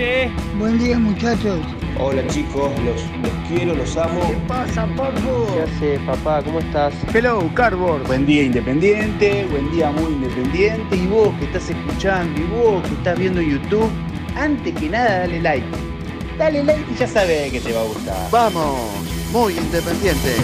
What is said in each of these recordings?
¿Qué? Buen día muchachos. Hola chicos, los, los quiero, los amo. pasa, Paco? ¿Qué hace, papá? ¿Cómo estás? Hello, Cardboard. Buen día independiente, buen día muy independiente. Y vos que estás escuchando y vos que estás viendo YouTube, antes que nada dale like. Dale like y ya sabes que te va a gustar. Vamos, muy independiente.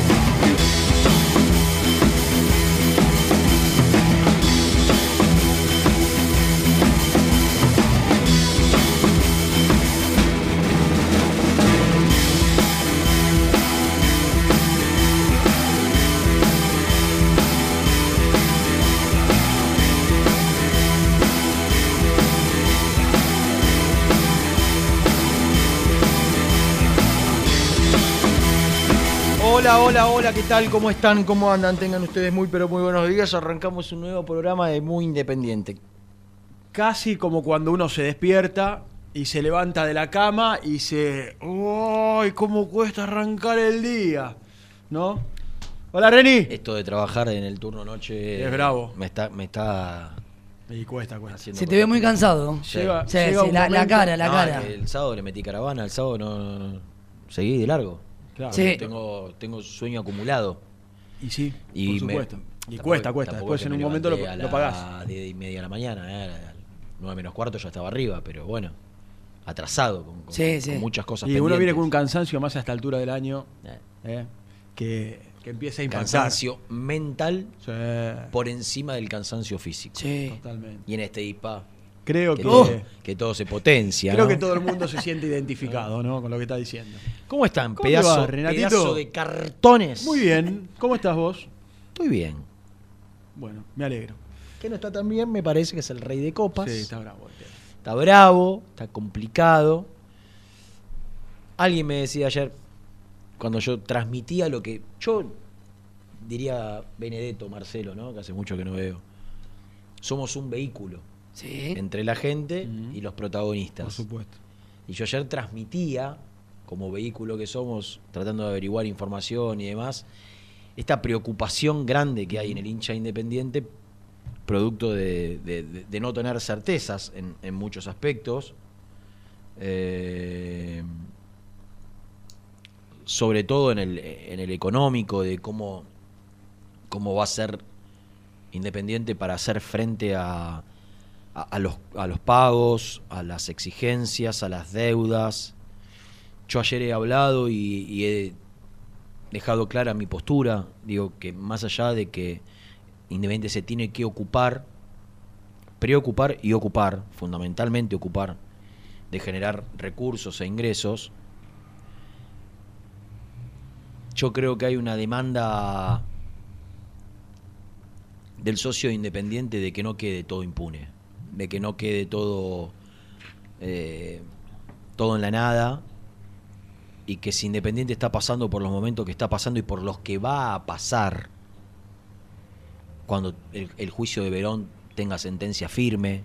Hola, hola, hola, ¿qué tal? ¿Cómo están? ¿Cómo andan? Tengan ustedes muy, pero muy buenos días. Arrancamos un nuevo programa de Muy Independiente. Casi como cuando uno se despierta y se levanta de la cama y se. ¡Uy! ¿Cómo cuesta arrancar el día? ¿No? Hola, Reni. Esto de trabajar en el turno noche. Es bravo. Me está, me está Y cuesta, cuesta. haciendo. Se te ve muy cansado. Sí. Llega- Sí, llega sí, la, cara, la No, cara. El sábado le metí caravana, el sábado no. no- no- seguí de largo. Claro. Sí. Tengo, tengo sueño acumulado. Y sí, Y por me- supuesto. y tampoco- cuesta, cuesta. Después en un me momento lo, a lo pagás. las 10 y media de la mañana, eh, a las 9 menos cuarto ya estaba arriba, pero bueno, atrasado, con, con- Sí, con sí. muchas cosas Y uno viene con un pendientes. cansancio más a esta altura del año Eh, eh, que, que empieza a impactar. cansancio mental Sí, por encima del cansancio físico. Sí. totalmente. Y en este IPA, Creo que, que, todo, que todo se potencia. creo ¿no? que todo el mundo se siente identificado ¿no? con lo que está diciendo. ¿Cómo están? ¿Cómo pedazo, va, pedazo de cartones. Muy bien. ¿Cómo estás vos? Estoy bien. Bueno, me alegro. Que no está tan bien, me parece que es el rey de copas. Sí, está bravo. tema. Está bravo, está complicado. Alguien me decía ayer, cuando yo transmitía lo que. Yo diría Benedetto, Marcelo, ¿no? Que hace mucho que no veo. Somos un vehículo Sí. entre la gente y los protagonistas. Por supuesto. Y yo ayer transmitía, como vehículo que somos, tratando de averiguar información y demás, esta preocupación grande que hay en el hincha independiente, producto de, de- de- de no tener certezas en, en muchos aspectos. Eh, sobre todo en el, en el económico, de cómo, cómo va a ser Independiente para hacer frente a, a, los, a los pagos, a las exigencias, a las deudas. Yo ayer he hablado y, y he dejado clara mi postura. Digo que más allá de que Independiente se tiene que ocupar, preocupar y ocupar, fundamentalmente ocupar, de generar recursos e ingresos, yo creo que hay una demanda del socio independiente de que no quede todo impune, de que no quede todo, eh, todo en la nada y que si Independiente está pasando por los momentos que está pasando y por los que va a pasar cuando el, el juicio de Verón tenga sentencia firme,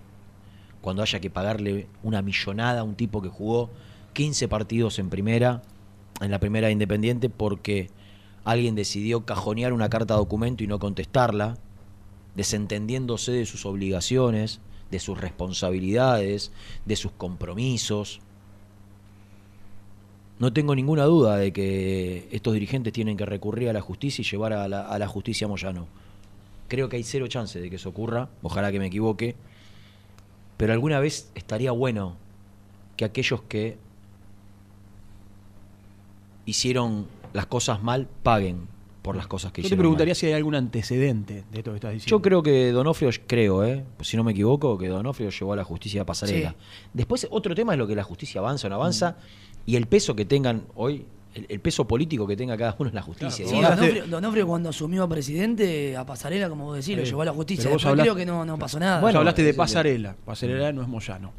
cuando haya que pagarle una millonada a un tipo que jugó 15 partidos en primera, en la primera de Independiente, porque alguien decidió cajonear una carta documento y no contestarla, desentendiéndose de sus obligaciones, de sus responsabilidades, de sus compromisos. No tengo ninguna duda de que estos dirigentes tienen que recurrir a la justicia y llevar a la, justicia a Moyano. Creo que hay cero chance de que eso ocurra, ojalá que me equivoque, pero alguna vez estaría bueno que aquellos que hicieron las cosas mal paguen por las cosas que Yo te hicieron preguntaría mal. si hay algún antecedente de esto que estás diciendo. Yo creo que Donofrio, creo, ¿eh? si no me equivoco, que Donofrio llevó a la justicia a pasarela. Sí. Después, otro tema es lo que la justicia avanza o no avanza Mm. y el peso que tengan hoy, el, el peso político que tenga cada uno en la justicia. Sí, Donofrio, Donofrio cuando asumió presidente a Pasarela, como vos decís, lo llevó a la justicia. Después hablaste- creo que no, no pasó nada. Bueno, hablaste de pasarela. Pasarela no es Moyano.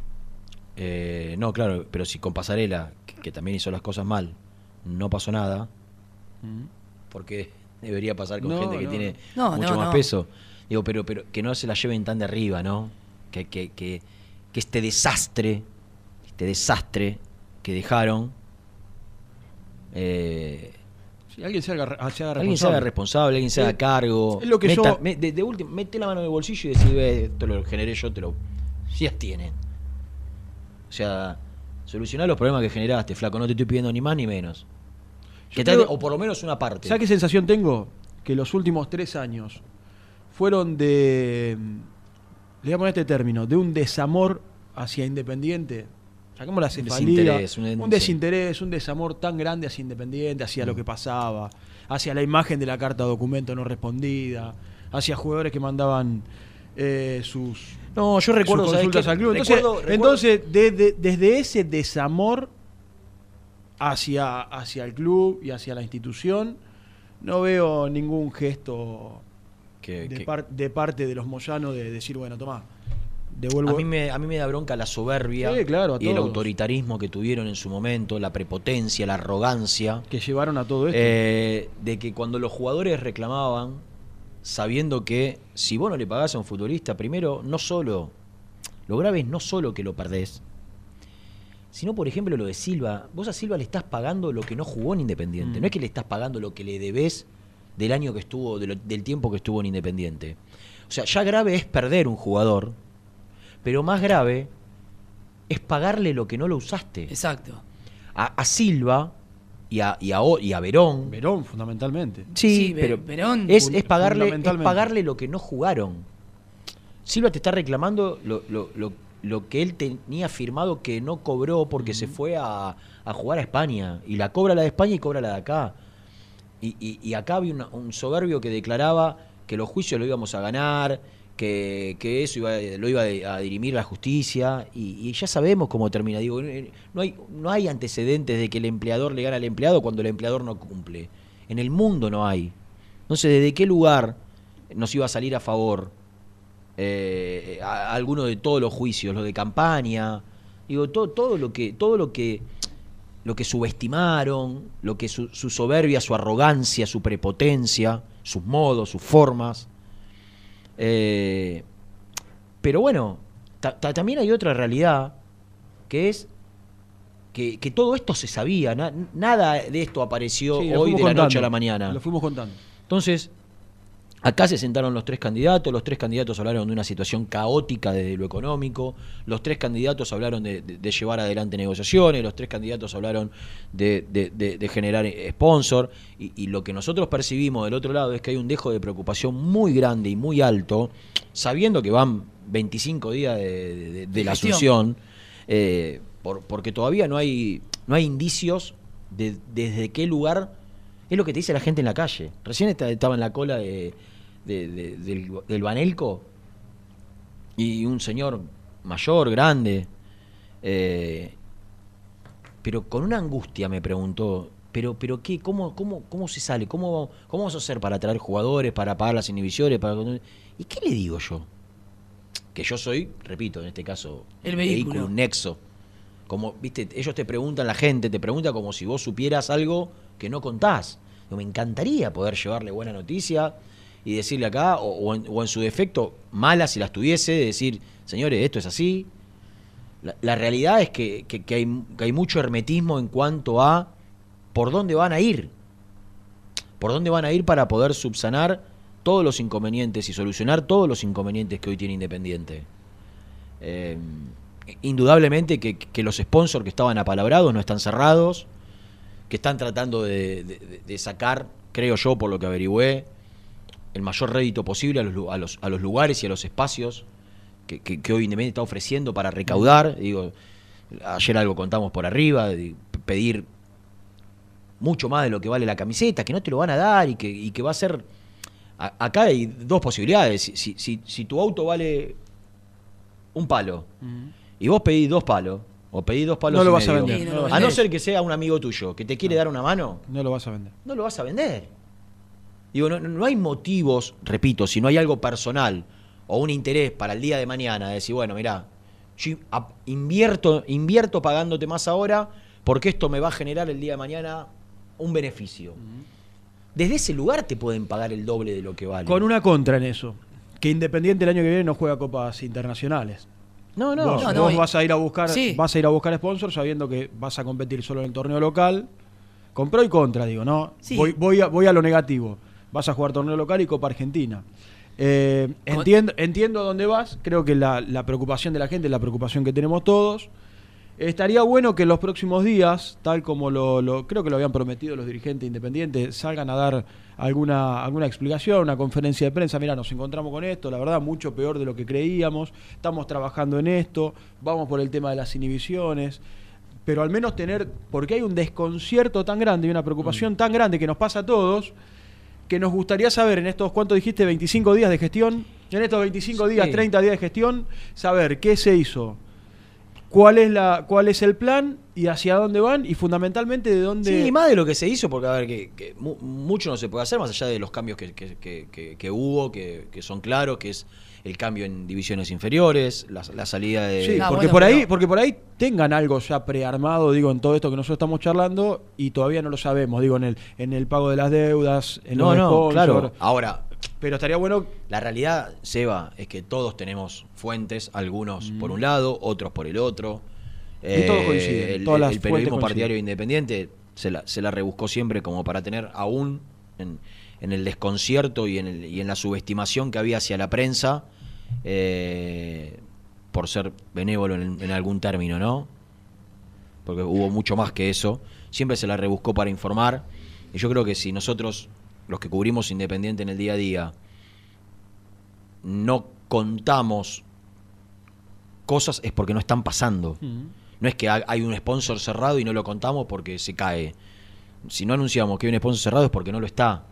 Eh, no, claro, pero si con Pasarela, que, que también hizo las cosas mal, no pasó nada, porque debería pasar con No, gente que no, tiene no. Mucho no, más no. peso. Digo, pero, pero que no se la lleven tan de arriba, ¿no? Que, que, que, que este desastre, este desastre que dejaron, eh, Si alguien se haga, se haga alguien se haga responsable. responsable, alguien se haga cargo. es lo que Meta- yo- me- de, de último, mete la mano en el bolsillo y ve, esto lo generé yo, te lo. Si las tienen. O sea, solucionar los problemas que generaste, flaco. No te estoy pidiendo ni más ni menos. Que creo- o por lo menos una parte. ¿Sabes qué sensación tengo? Que los últimos tres años fueron de. Le voy a poner este término, de un desamor hacia Independiente. Saquemos la cefalía. desinterés, un- un desinterés, un desamor tan grande hacia Independiente, hacia Mm. lo que pasaba, hacia la imagen de la carta documento no respondida, hacia jugadores que mandaban eh, sus, No, yo recuerdo, sus ¿sabes consultas al club. Entonces, Recuerdo- recuerdo- entonces desde, desde ese desamor hacia, hacia el club y hacia la institución, no veo ningún gesto que- de, que- par- de parte de los moyanos de decir, bueno, tomá, devuelvo. a, mí me, a mí me da bronca la soberbia Sí, claro, a y el autoritarismo que tuvieron en su momento, la prepotencia, la arrogancia. que llevaron a todo esto. Eh, de que cuando los jugadores reclamaban, sabiendo que si vos no le pagás a un futbolista, primero, no solo, lo grave es no solo que lo perdés, sino, por ejemplo, lo de Silva. Vos a Silva le estás pagando lo que no jugó en Independiente. Mm. No es que le estás pagando lo que le debés del año que estuvo, de lo- del tiempo que estuvo en Independiente. O sea, ya grave es perder un jugador, pero más grave es pagarle lo que no lo usaste. Exacto. A, a Silva y a, y a, O- y a Verón. Verón, fundamentalmente. Sí, pero Verón- es, es pagarle, es pagarle lo que no jugaron. Silva te está reclamando lo, lo- lo- lo que él tenía firmado que no cobró porque se fue a, a jugar a España. Y la cobra la de España y cobra la de acá. Y, y- y acá había un soberbio que declaraba que los juicios lo íbamos a ganar, que, que eso iba, lo iba a dirimir la justicia. Y, y ya sabemos cómo termina. Digo, eh, no hay, no hay antecedentes de que el empleador le gana al empleado cuando el empleador no cumple. En el mundo no hay. No sé desde qué lugar nos iba a salir a favor eh, a- alguno de todos los juicios, lo de campaña, digo, todo, todo lo que, todo lo que, lo que subestimaron, lo que su, su soberbia, su arrogancia, su prepotencia, sus modos, sus formas. Eh, pero bueno, ta- ta- también hay otra realidad, que es que, que todo esto se sabía, na- nada de esto apareció Sí, hoy de la noche a la mañana. Lo fuimos contando. Entonces, acá se sentaron los tres candidatos, los tres candidatos hablaron de una situación caótica desde lo económico, los tres candidatos hablaron de, de- de llevar adelante negociaciones, los tres candidatos hablaron de, generar sponsor, y, y lo que nosotros percibimos del otro lado es que hay un dejo de preocupación muy grande y muy alto, sabiendo que van 25 días de, la asunción, eh, por- porque todavía no hay, no hay indicios de desde qué lugar es lo que te dice la gente en la calle. Recién esta- estaba en la cola de, de- de- del, del Banelco y un señor mayor, grande, eh, pero con una angustia me preguntó, pero, pero qué, cómo, cómo, cómo se sale, cómo, cómo vamos a hacer para traer jugadores, para pagar las inhibiciones, para ¿y qué le digo yo? Que yo soy, repito, en este caso, El vehículo. un nexo Como, viste, ellos te preguntan, la gente te pregunta como si vos supieras algo que no contás. Digo, me encantaría poder llevarle buena noticia y decirle acá, o, o en, o en su defecto, mala si las tuviese, de decir, señores, esto es así. La, realidad es que, que- que hay, que hay mucho hermetismo en cuanto a por dónde van a ir. Por dónde van a ir para poder subsanar todos los inconvenientes y solucionar todos los inconvenientes que hoy tiene Independiente. Eh, indudablemente que, que los sponsors que estaban apalabrados no están cerrados, que están tratando de, de- de sacar, creo yo, por lo que averigüé, el mayor rédito posible a los, a los, a los lugares y a los espacios que, que- que hoy Independiente está ofreciendo para recaudar. Digo, ayer algo contamos por arriba, de pedir mucho más de lo que vale la camiseta, que no te lo van a dar y que, y que va a ser... a- acá hay dos posibilidades. Si, si- si- tu auto vale un palo y vos pedís dos palos, o pedís dos palos No lo y vas a vender. Sí, no a no ser que sea un amigo tuyo que te quiere dar una mano, No lo vas a vender. no lo vas a vender. Digo, no, no hay motivos, repito, si no hay algo personal o un interés para el día de mañana, de decir, bueno, mirá, yo invierto, invierto pagándote más ahora porque esto me va a generar el día de mañana un beneficio. Desde ese lugar te pueden pagar el doble de lo que vale. Con una contra en eso. Que Independiente el año que viene no juega copas internacionales. No, no. vos No, no, vos vas a ir a buscar, Sí. vas a ir a buscar sponsors sabiendo que vas a competir solo en el torneo local. Con pro y contra, digo, ¿no? Sí. Voy, voy, a, voy a lo negativo. Vas a jugar torneo local y Copa Argentina. Eh, entiendo, entiendo a dónde vas. Creo que la, la preocupación de la gente es la preocupación que tenemos todos. Estaría bueno que en los próximos días, tal como lo, lo- creo que lo habían prometido los dirigentes independientes, salgan a dar alguna, alguna explicación, una conferencia de prensa. Mira, nos encontramos con esto, la verdad, mucho peor de lo que creíamos. Estamos trabajando en esto, vamos por el tema de las inhibiciones. Pero al menos tener, porque hay un desconcierto tan grande y una preocupación tan grande que nos pasa a todos, que nos gustaría saber en estos, ¿cuánto dijiste? 25 días de gestión. En estos 25 días, Sí. 30 días de gestión, saber qué se hizo, cuál es la cuál es el plan y hacia dónde van y fundamentalmente de dónde Sí, más de lo que se hizo, porque a ver, que, que mu- mucho no se puede hacer, más allá de los cambios que, que- que- que- que hubo, que, que son claros, que es el cambio en divisiones inferiores, la, la salida de... Sí, Ah, porque bueno, por ahí pero- porque por ahí tengan algo ya prearmado digo en todo esto que nosotros estamos charlando y todavía no lo sabemos digo en el en el pago de las deudas en no, los no, sponsors. claro. Ahora, pero estaría bueno la realidad, Seba, es que todos tenemos fuentes, algunos Mm. por un lado, otros por el otro. Eh, Y todos coinciden, El, todas las el periodismo partidario independiente se la, se la rebuscó siempre como para tener aún en, en el desconcierto y en, el- y en la subestimación que había hacia la prensa, eh, por ser benévolo en, en algún término, ¿no? Porque hubo mucho más que eso. Siempre se la rebuscó para informar. Y yo creo que si nosotros, los que cubrimos Independiente en el día a día, no contamos cosas es porque no están pasando. No es que ha- hay un sponsor cerrado y no lo contamos porque se cae. Si no anunciamos que hay un sponsor cerrado es porque no lo está.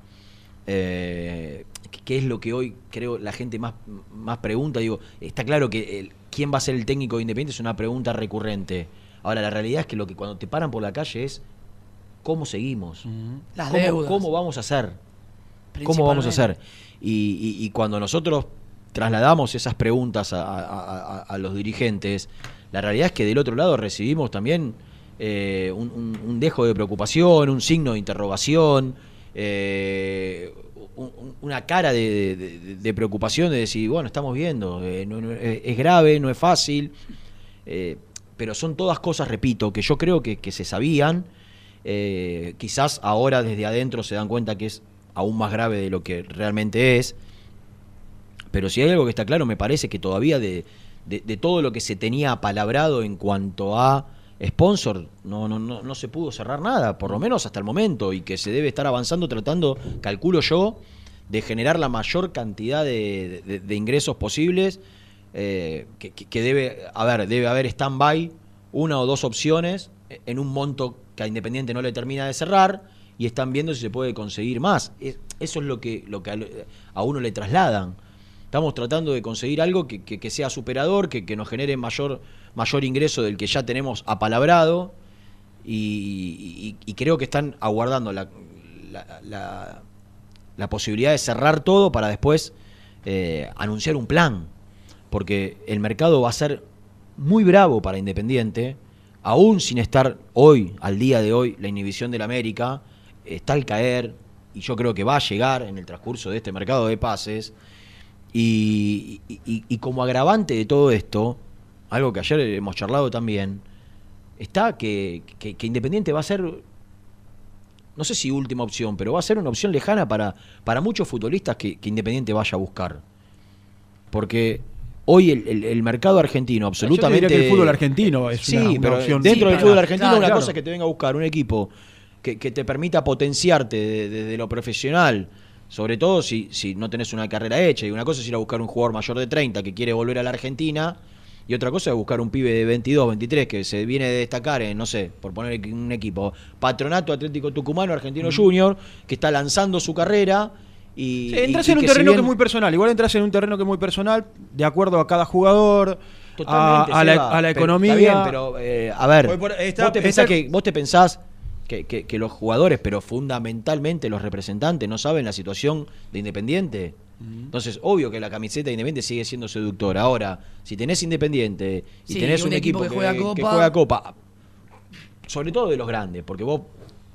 Eh, ¿qué- ¿Qué es lo que hoy creo la gente más, más pregunta? Digo, está claro que el- quién va a ser el técnico de Independiente es una pregunta recurrente. Ahora, la realidad es que lo que cuando te paran por la calle es cómo seguimos. Las ¿Cómo, deudas. ¿Cómo vamos a hacer? ¿Cómo vamos a hacer? Y, y- y cuando nosotros trasladamos esas preguntas a, a- a- a los dirigentes, la realidad es que del otro lado recibimos también eh, un, un- un dejo de preocupación, un signo de interrogación, eh, un- un- una cara de, de- preocupación de decir, bueno, estamos viendo, eh, no- es grave, no es fácil, eh, pero son todas cosas, repito, que yo creo que, se sabían, eh, quizás ahora desde adentro se dan cuenta que es aún más grave de lo que realmente es, pero si hay algo que está claro, me parece que todavía de- de todo lo que se tenía apalabrado en cuanto a sponsor, no, no, no, no se pudo cerrar nada, por lo menos hasta el momento, y que se debe estar avanzando tratando, calculo yo, de generar la mayor cantidad de, de- ingresos posibles, eh, que, debe, a ver, debe haber stand-by una o dos opciones en un monto que a Independiente no le termina de cerrar y están viendo si se puede conseguir más. Es- eso es lo que, lo que a uno le trasladan. Estamos tratando de conseguir algo que, que- sea superador, que, que nos genere mayor, mayor ingreso del que ya tenemos apalabrado y, creo que están aguardando la- la posibilidad de cerrar todo para después eh, anunciar un plan. Porque el mercado va a ser muy bravo para Independiente aún sin estar hoy, al día de hoy, la inhibición del América, está al caer, y yo creo que va a llegar en el transcurso de este mercado de pases. Y, y- y como agravante de todo esto, algo que ayer hemos charlado también, está que, que- que Independiente va a ser, no sé si última opción, pero va a ser una opción lejana para, para muchos futbolistas que, que Independiente vaya a buscar. Porque hoy el, el- el mercado argentino absolutamente... Yo diría que el fútbol argentino es sí, una, una pero opción. dentro Sí, del fútbol argentino claro, una claro. cosa es que te venga a buscar un equipo que, que te permita potenciarte de- desde lo profesional, sobre todo si, si no tenés una carrera hecha. Y una cosa es ir a buscar un jugador mayor de 30 que quiere volver a la Argentina. Y otra cosa es buscar un pibe de 22, 23 que se viene de destacar en, no sé, por poner un equipo, Patronato Atlético Tucumano, Argentino Junior, que está lanzando su carrera. Y, Sí, entras y- y en un si terreno que es muy personal. Igual entras en un terreno que es muy personal, de acuerdo a cada jugador, a, Totalmente, a la, Seba, a la pero- economía. Está bien, pero eh, a ver, Hoy por- está- vos, te está- que, vos te pensás que, que- que los jugadores, pero fundamentalmente los representantes, no saben la situación de Independiente. Entonces, obvio que la camiseta de Independiente sigue siendo seductora. Ahora, si tenés Independiente y Sí, tenés un un, equipo equipo, que juega Copa. que juega Copa, sobre todo de los grandes, porque vos,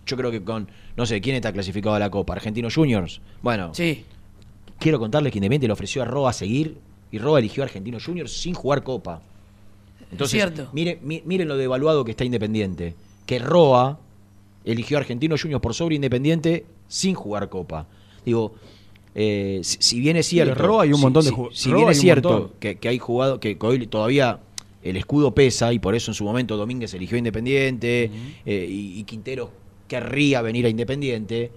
yo creo que con, no sé, ¿quién está clasificado a la Copa? ¿Argentinos Juniors? Bueno, Sí. quiero contarles que Independiente le ofreció a Roa seguir y Roa eligió a Argentinos Juniors sin jugar Copa. Entonces, Cierto. Miren, mi- miren lo devaluado que está Independiente. Que Roa eligió a Argentinos Juniors por sobre Independiente sin jugar Copa. Digo, eh, si, si bien es cierto. Roa hay un si- montón de si- ju- Si Roa bien es cierto que, que hay jugado, que hoy todavía el escudo pesa y por eso en su momento Domínguez eligió a Independiente eh, y, y Quintero querría venir a Independiente.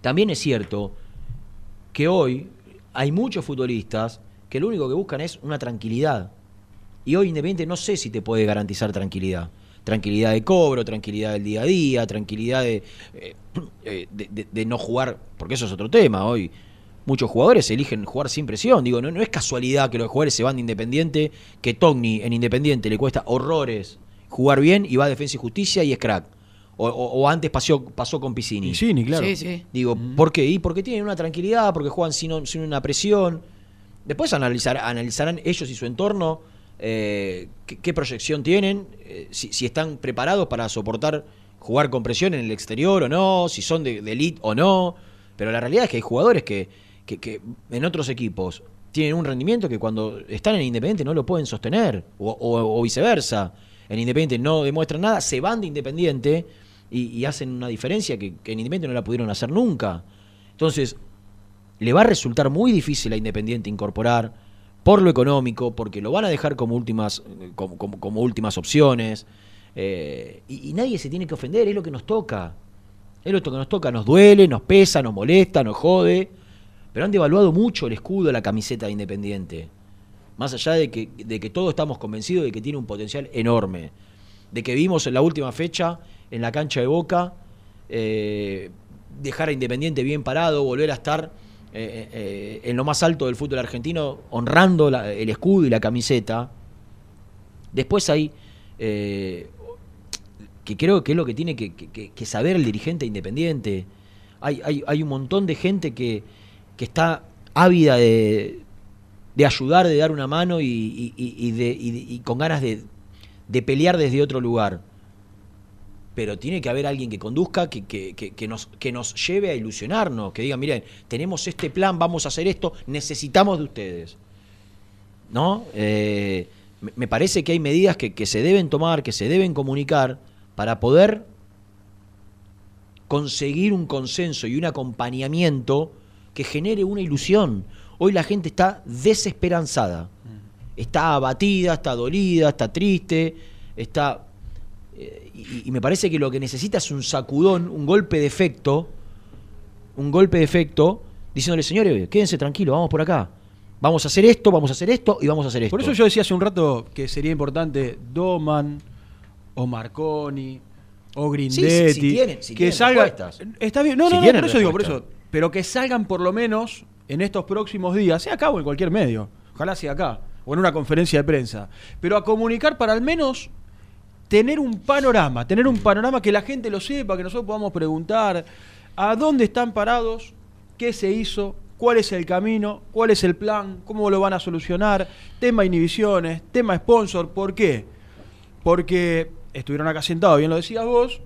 También es cierto que hoy hay muchos futbolistas que lo único que buscan es una tranquilidad. Y hoy Independiente no sé si te puede garantizar tranquilidad. Tranquilidad de cobro, tranquilidad del día a día, tranquilidad de, eh, eh, de, de- de no jugar, porque eso es otro tema. Hoy muchos jugadores eligen jugar sin presión. Digo, no, no es casualidad que los jugadores se van de Independiente, que Togni en Independiente le cuesta horrores jugar bien y va a Defensa y Justicia y es crack. O, o- o antes pasó, pasó con Piscini. Y sí, ni claro. Sí, sí. Digo, ¿por qué? Y porque tienen una tranquilidad, porque juegan sin, sin una presión. Después analizar, analizarán ellos y su entorno eh, qué, proyección tienen, eh, si, están preparados para soportar jugar con presión en el exterior o no, si son de, de elite o no. Pero la realidad es que hay jugadores que, en otros equipos tienen un rendimiento que cuando están en Independiente no lo pueden sostener, o, viceversa. En Independiente no demuestran nada, se van de Independiente y, hacen una diferencia que en Independiente no la pudieron hacer nunca. Entonces, le va a resultar muy difícil a Independiente incorporar por lo económico, porque lo van a dejar como últimas, como, como- como últimas opciones. eh, y, nadie se tiene que ofender, es lo que nos toca. Es lo que nos toca, nos duele, nos pesa, nos molesta, nos jode. Pero han devaluado mucho el escudo la camiseta de Independiente. Más allá de que, de que todos estamos convencidos de que tiene un potencial enorme. De que vimos en la última fecha, en la cancha de Boca, eh, dejar a Independiente bien parado, volver a estar eh, eh, en lo más alto del fútbol argentino, honrando el escudo y la camiseta. Después hay, eh, que creo que es lo que tiene que, saber el dirigente independiente. Hay, hay, hay un montón de gente que, que está ávida de, de ayudar, de dar una mano y, de- con ganas de, de pelear desde otro lugar. Pero tiene que haber alguien que conduzca, que, que- que- que nos, que nos lleve a ilusionarnos, que diga, miren, tenemos este plan, vamos a hacer esto, necesitamos de ustedes. ¿No? Eh, me- parece que hay medidas que, que se deben tomar, que se deben comunicar para poder conseguir un consenso y un acompañamiento que genere una ilusión. Hoy la gente está desesperanzada, está abatida, está dolida, está triste, está... eh, y, y me parece que lo que necesita es un sacudón, un golpe de efecto, un golpe de efecto, diciéndole, señores, quédense tranquilos, vamos por acá. Vamos a hacer esto, vamos a hacer esto y vamos a hacer esto. Por eso yo decía hace un rato que sería importante Doman o Marconi o Grindetti si tienen- si que tienen respuestas. está bien no Si no, no por eso digo por eso pero que salgan por lo menos en estos próximos días sea acá o en cualquier medio ojalá sea acá o en una conferencia de prensa pero a comunicar para al menos tener un panorama tener un panorama que la gente lo sepa que nosotros podamos preguntar a dónde están parados qué se hizo cuál es el camino, cuál es el plan, cómo lo van a solucionar, tema inhibiciones, tema sponsor, ¿por qué? porque estuvieron acá sentados, bien lo decías vos,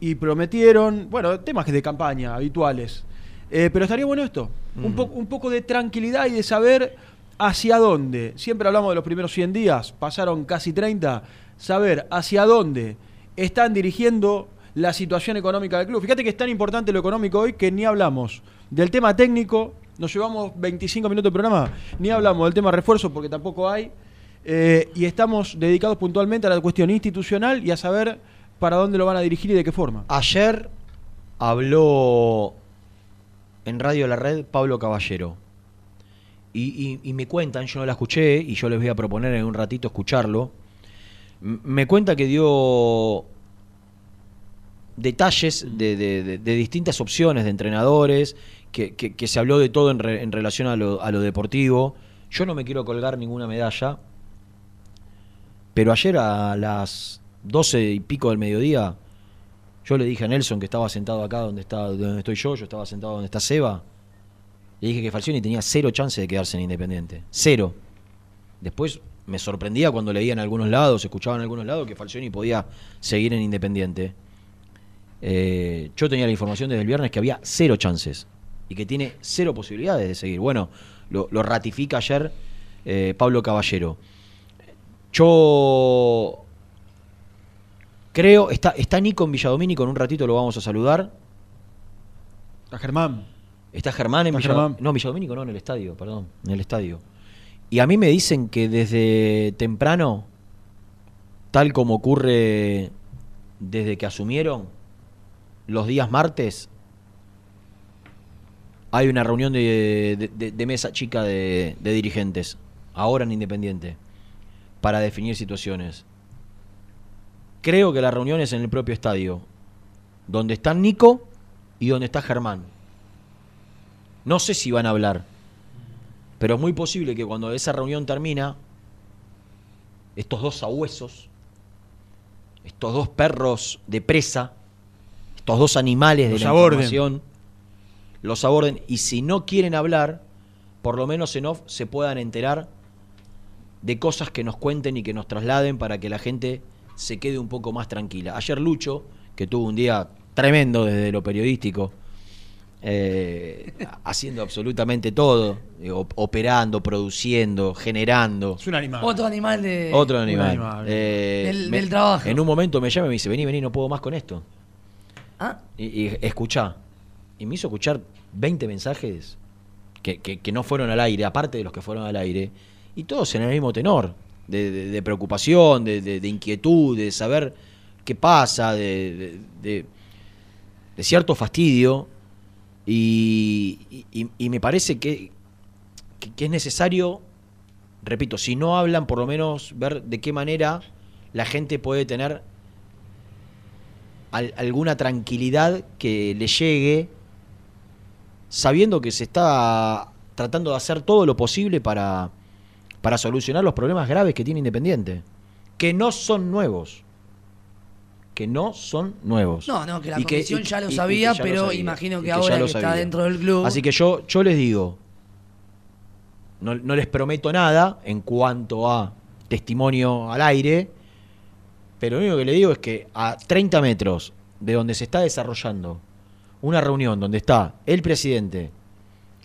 y prometieron, bueno, temas que de campaña habituales. Eh, pero estaría bueno esto, un, Mm. po- un poco de tranquilidad y de saber hacia dónde. Siempre hablamos de los primeros 100 días, pasaron casi 30, saber hacia dónde están dirigiendo la situación económica del club. Fíjate que es tan importante lo económico hoy que ni hablamos del tema técnico, nos llevamos 25 minutos de programa, ni hablamos del tema refuerzo porque tampoco hay, eh, y estamos dedicados puntualmente a la cuestión institucional y a saber para dónde lo van a dirigir y de qué forma. Ayer habló en Radio La Red Pablo Caballero. Y, y- y me cuentan, yo no la escuché y yo les voy a proponer en un ratito escucharlo. Me cuenta que dio detalles de, distintas opciones de entrenadores, que, se habló de todo en, re- en relación a lo, deportivo. Yo no me quiero colgar ninguna medalla, pero ayer a las 12 y pico del mediodía, yo le dije a Nelson que estaba sentado acá donde, está, donde estoy yo, yo estaba sentado donde está Seba. Le dije que Falcioni tenía cero chance de quedarse en Independiente. Cero. Después me sorprendía cuando leía en algunos lados, escuchaba en algunos lados que Falcioni podía seguir en Independiente. Eh, yo tenía la información desde el viernes que había cero chances y que tiene cero posibilidades de seguir. Bueno, lo, lo ratifica ayer eh, Pablo Caballero. Yo creo, está, está Nico en Villadomínico, en un ratito lo vamos a saludar. A Germán. Está Germán en Está Villa- Germán. No, Villadomínico no, en el estadio, perdón, en el estadio. Y a mí me dicen que desde temprano, tal como ocurre desde que asumieron, los días martes, hay una reunión de, mesa chica de, dirigentes, ahora en Independiente, para definir situaciones. Creo que la reunión es en el propio estadio, donde está Nico y donde está Germán. No sé si van a hablar, pero es muy posible que cuando esa reunión termina, estos dos sabuesos, estos dos perros de presa, estos dos animales Los de la aborden. información, los aborden y si no quieren hablar, por lo menos en off se puedan enterar de cosas que nos cuenten y que nos trasladen para que la gente se quede un poco más tranquila. Ayer Lucho, que tuvo un día tremendo desde lo periodístico, eh, haciendo absolutamente todo, eh, op- operando, produciendo, generando. Es un animal. Otro animal de. Otro animal. animal. Eh, Del- del trabajo. En un momento me llama y me dice, vení, vení, no puedo más con esto. Ah, Y, y escuchá. Y me hizo escuchar 20 mensajes que, que- que no fueron al aire, aparte de los que fueron al aire, y todos en el mismo tenor, de, de- de preocupación, de, de- de inquietud, de saber qué pasa, de, de- de- de cierto fastidio. Y, me parece que, que- es necesario, repito, si no hablan, por lo menos ver de qué manera la gente puede tener al- alguna tranquilidad que le llegue, sabiendo que se está tratando de hacer todo lo posible para, para solucionar los problemas graves que tiene Independiente, que no son nuevos. Que no son nuevos. No, no, que la Y comisión ya lo sabía, ya lo pero sabía, imagino que ahora que está sabía. dentro del club. Así que yo, yo les digo, no, no les prometo nada en cuanto a testimonio al aire, pero lo único que le digo es que a 30 metros de donde se está desarrollando una reunión donde está el presidente,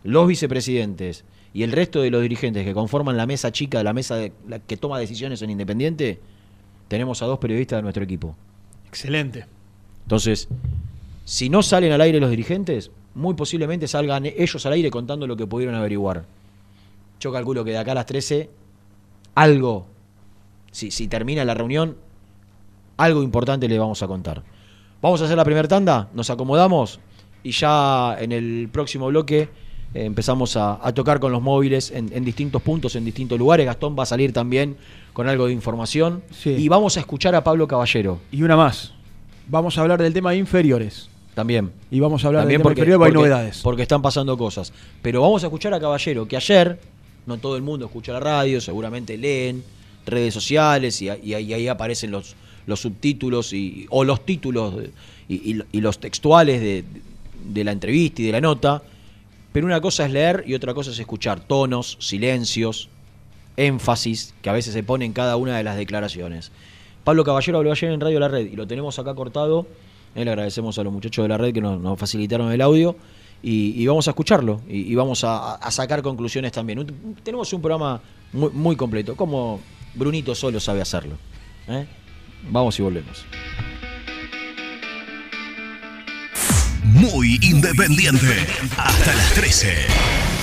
los vicepresidentes y el resto de los dirigentes que conforman la mesa chica, la mesa de- la que toma decisiones en Independiente, tenemos a dos periodistas de nuestro equipo. Excelente. Entonces, si no salen al aire los dirigentes, muy posiblemente salgan ellos al aire contando lo que pudieron averiguar. Yo calculo que de acá a las 13, algo, si, si termina la reunión, algo importante le vamos a contar. Vamos a hacer la primera tanda, nos acomodamos y ya en el próximo bloque eh, empezamos a, tocar con los móviles en distintos puntos, en distintos lugares. Gastón va a salir también con algo de información. Sí. Y vamos a escuchar a Pablo Caballero Y una más. Vamos a hablar del tema inferiores. también. Y vamos a hablar También del tema porque, inferior, porque hay novedades. porque están pasando cosas. Pero vamos a escuchar a Caballero, que ayer, no todo el mundo escucha la radio, seguramente leen redes sociales y, y ahí, ahí aparecen los, los subtítulos y, o los títulos de- y, y- y los textuales de, de la entrevista y de la nota. Pero una cosa es leer y otra cosa es escuchar tonos, silencios, énfasis que a veces se pone en cada una de las declaraciones. Pablo Caballero habló ayer en Radio La Red y lo tenemos acá cortado. Eh, le agradecemos a los muchachos de la red que nos, facilitaron el audio y, vamos a escucharlo y, vamos a, sacar conclusiones también. Tenemos un programa muy, muy completo, como Brunito solo sabe hacerlo. ¿eh? Vamos y volvemos. Muy independiente. Hasta las 13.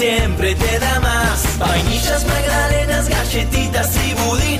Siempre te da más. Vainillas, magdalenas, galletitas y budines.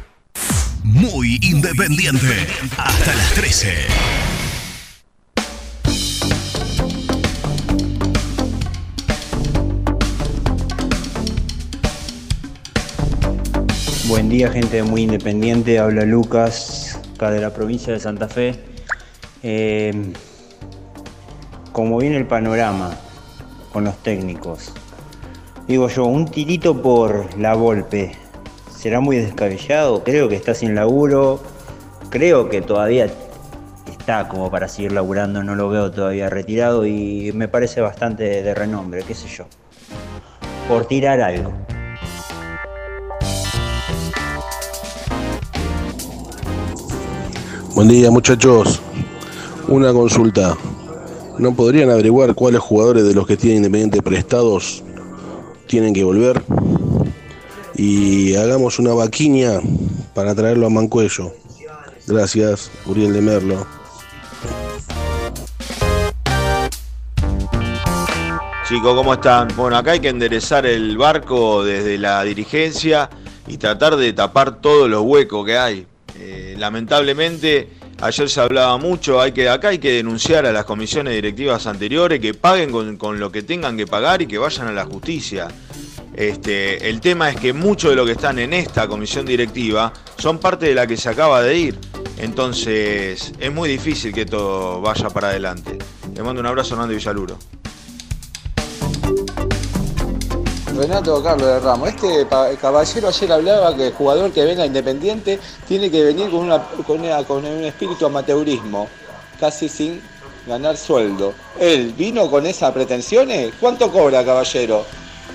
Muy independiente. Hasta las 13. Buen día, gente muy independiente. Habla Lucas, acá de la provincia de Santa Fe. Eh, como viene el panorama con los técnicos, digo yo, un tirito por la golpe. ¿Será muy descabellado? Creo que está sin laburo. Creo que todavía está como para seguir laburando. No lo veo todavía retirado y me parece bastante de renombre, qué sé yo. Por tirar algo. Buen día muchachos. Una consulta. ¿No podrían averiguar cuáles jugadores de los que tienen Independiente prestados tienen que volver? Y hagamos una vaquiña para traerlo a Mancuello. Gracias, Uriel de Merlo. Chicos, ¿cómo están? Bueno, acá hay que enderezar el barco desde la dirigencia y tratar de tapar todos los huecos que hay. Eh, lamentablemente, ayer se hablaba mucho, hay que, acá hay que denunciar a las comisiones directivas anteriores que paguen con, con lo que tengan que pagar y que vayan a la justicia. Este, el tema es que muchos de los que están en esta comisión directiva son parte de la que se acaba de ir. Entonces es muy difícil que esto vaya para adelante. Le mando un abrazo a Hernando Villaluro. Renato Carlos de Ramos, este caballero ayer hablaba que el jugador que venga independiente tiene que venir con, con un espíritu amateurismo, casi sin ganar sueldo. ¿Él vino con esas pretensiones? ¿Cuánto cobra, caballero?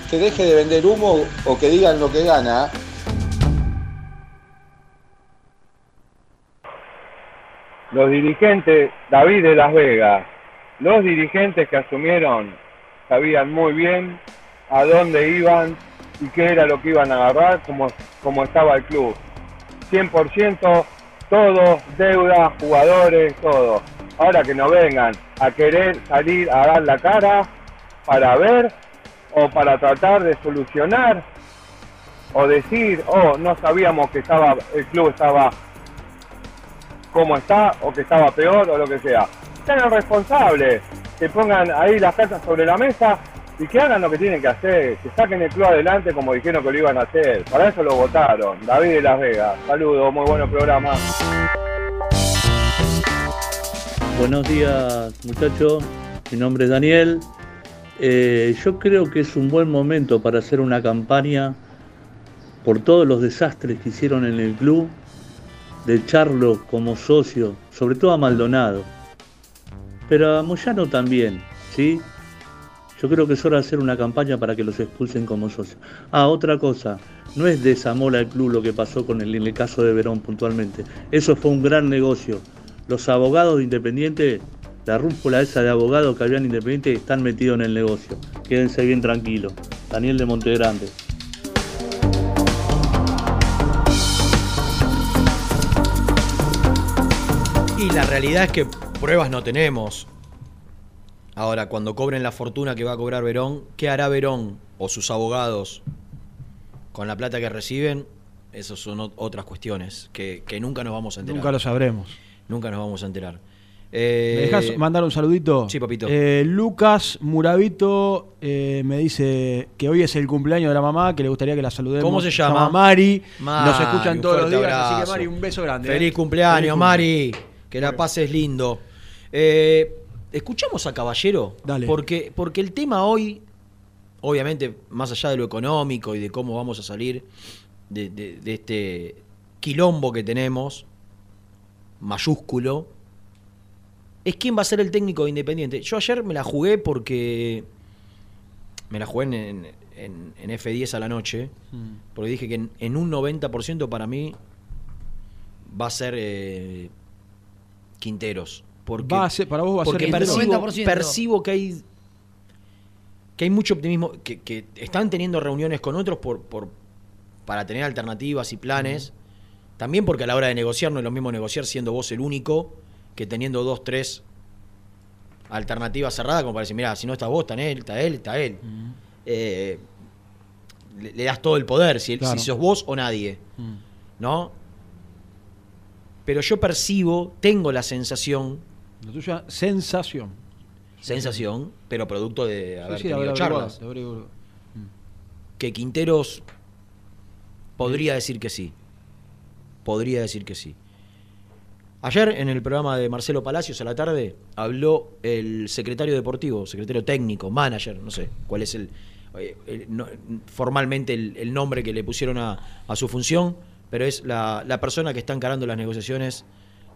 Que deje de vender humo o que digan lo que gana. Los dirigentes, David de Las Vegas, los dirigentes que asumieron sabían muy bien a dónde iban y qué era lo que iban a agarrar, como, estaba el club. 100% todo, deuda, jugadores, todo. Ahora que no vengan a querer salir a dar la cara para ver o para tratar de solucionar o decir, oh, no sabíamos que estaba el club estaba como está o que estaba peor o lo que sea. Sean responsables, que pongan ahí las cartas sobre la mesa y que hagan lo que tienen que hacer, que saquen el club adelante como dijeron que lo iban a hacer. Para eso lo votaron. David de Las Vegas. Saludos, muy bueno programa. Buenos días muchachos, mi nombre es Daniel. Eh, yo creo que es un buen momento para hacer una campaña por todos los desastres que hicieron en el club, de echarlo como socio, sobre todo a Maldonado, pero a Moyano también, ¿sí? Yo creo que es hora de hacer una campaña para que los expulsen como socios. Ah, otra cosa, no es desamor al club lo que pasó con el, en el caso de Verón puntualmente. Eso fue un gran negocio. Los abogados de Independiente, la rúmpula esa de abogados que habían en Independiente están metidos en el negocio. Quédense bien tranquilos. Daniel de Montegrande. Y la realidad es que pruebas no tenemos. Ahora, cuando cobren la fortuna que va a cobrar Verón, ¿qué hará Verón o sus abogados con la plata que reciben? Esas son ot- otras cuestiones que, que nunca nos vamos a enterar. Nunca lo sabremos. Nunca nos vamos a enterar. ¿Me Eh, dejas mandar un saludito? Sí, papito. Eh, Lucas Muravito eh, me dice que hoy es el cumpleaños de la mamá, que le gustaría que la saludemos. ¿Cómo se llama? Mari. Mari, Nos escuchan todos los días, así que. Mari, un beso grande. Feliz ¿eh? cumpleaños, Feliz Mari. Que la pases lindo. Escuchamos a Caballero. Dale. Porque, porque el tema hoy, obviamente, más allá de lo económico y de cómo vamos a salir de, de- de este quilombo que tenemos, mayúsculo, es quién va a ser el técnico de Independiente. Yo ayer me la jugué porque. Me la jugué en, en- en- en F10 a la noche. Mm. Porque dije que en, un 90% para mí va a ser eh, Quinteros. Porque, Va a ser- para vos va a ser porque percibo, 90%. percibo que hay que hay mucho optimismo, que, que están teniendo reuniones con otros por, por, para tener alternativas y planes. También porque a la hora de negociar no es lo mismo negociar siendo vos el único que teniendo dos, tres alternativas cerradas, como para decir, mira, si no estás vos, está él, está él, está él. Eh, le, le das todo el poder, si, Claro. si sos vos o nadie. Mm. ¿No? Pero yo percibo, tengo la sensación, La tuya, sensación. sensación, pero producto de haber Sí, sí, tenido charlas, averiguado, averiguado. que Quinteros podría decir que sí. Podría decir que sí. Ayer en el programa de Marcelo Palacios a la tarde habló el secretario deportivo, secretario técnico, manager, no sé cuál es el, eh, formalmente el, nombre que le pusieron a, su función, pero es la persona que está encarando las negociaciones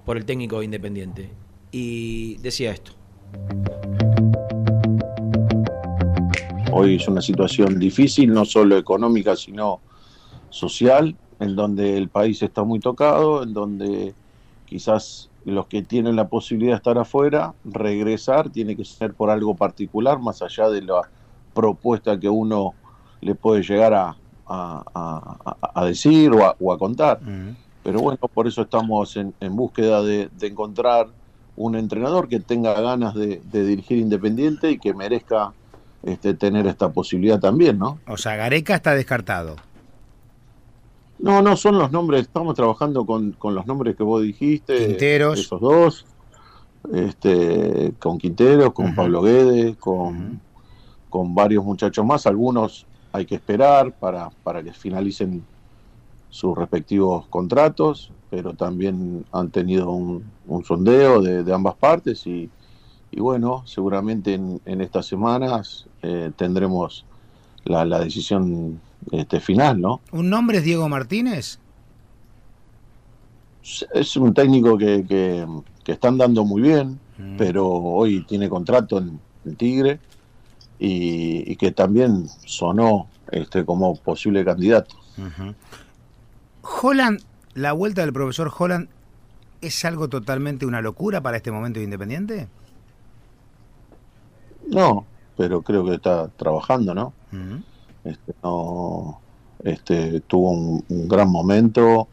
por el técnico independiente. Y decía esto. Hoy es una situación difícil, no solo económica, sino social, en donde el país está muy tocado, en donde quizás los que tienen la posibilidad de estar afuera, regresar, tiene que ser por algo particular, más allá de la propuesta que uno le puede llegar a, a- a- decir o a, o a contar. Pero bueno, por eso estamos en, en búsqueda de, de encontrar un entrenador que tenga ganas de, de dirigir Independiente y que merezca este, tener esta posibilidad también, ¿no? O sea, Gareca está descartado. No, no, son los nombres, estamos trabajando con, con los nombres que vos dijiste. Quinteros. Esos dos. Este, con Quinteros, con Pablo Guedes, con, con varios muchachos más, algunos hay que esperar para, para que finalicen sus respectivos contratos, pero también han tenido un, un sondeo de, de ambas partes y, y bueno, seguramente en, en estas semanas eh, tendremos la, la decisión este, final, ¿no? ¿Un nombre es Diego Martínez? Es un técnico que, que, que están dando muy bien, Mm. pero hoy tiene contrato en, en Tigre y, y que también sonó este, como posible candidato. Ujú. Holland, la vuelta del profesor Holland, ¿es algo totalmente una locura para este momento de Independiente? No, pero creo que está trabajando, ¿no? Este, no, este, tuvo un, un gran momento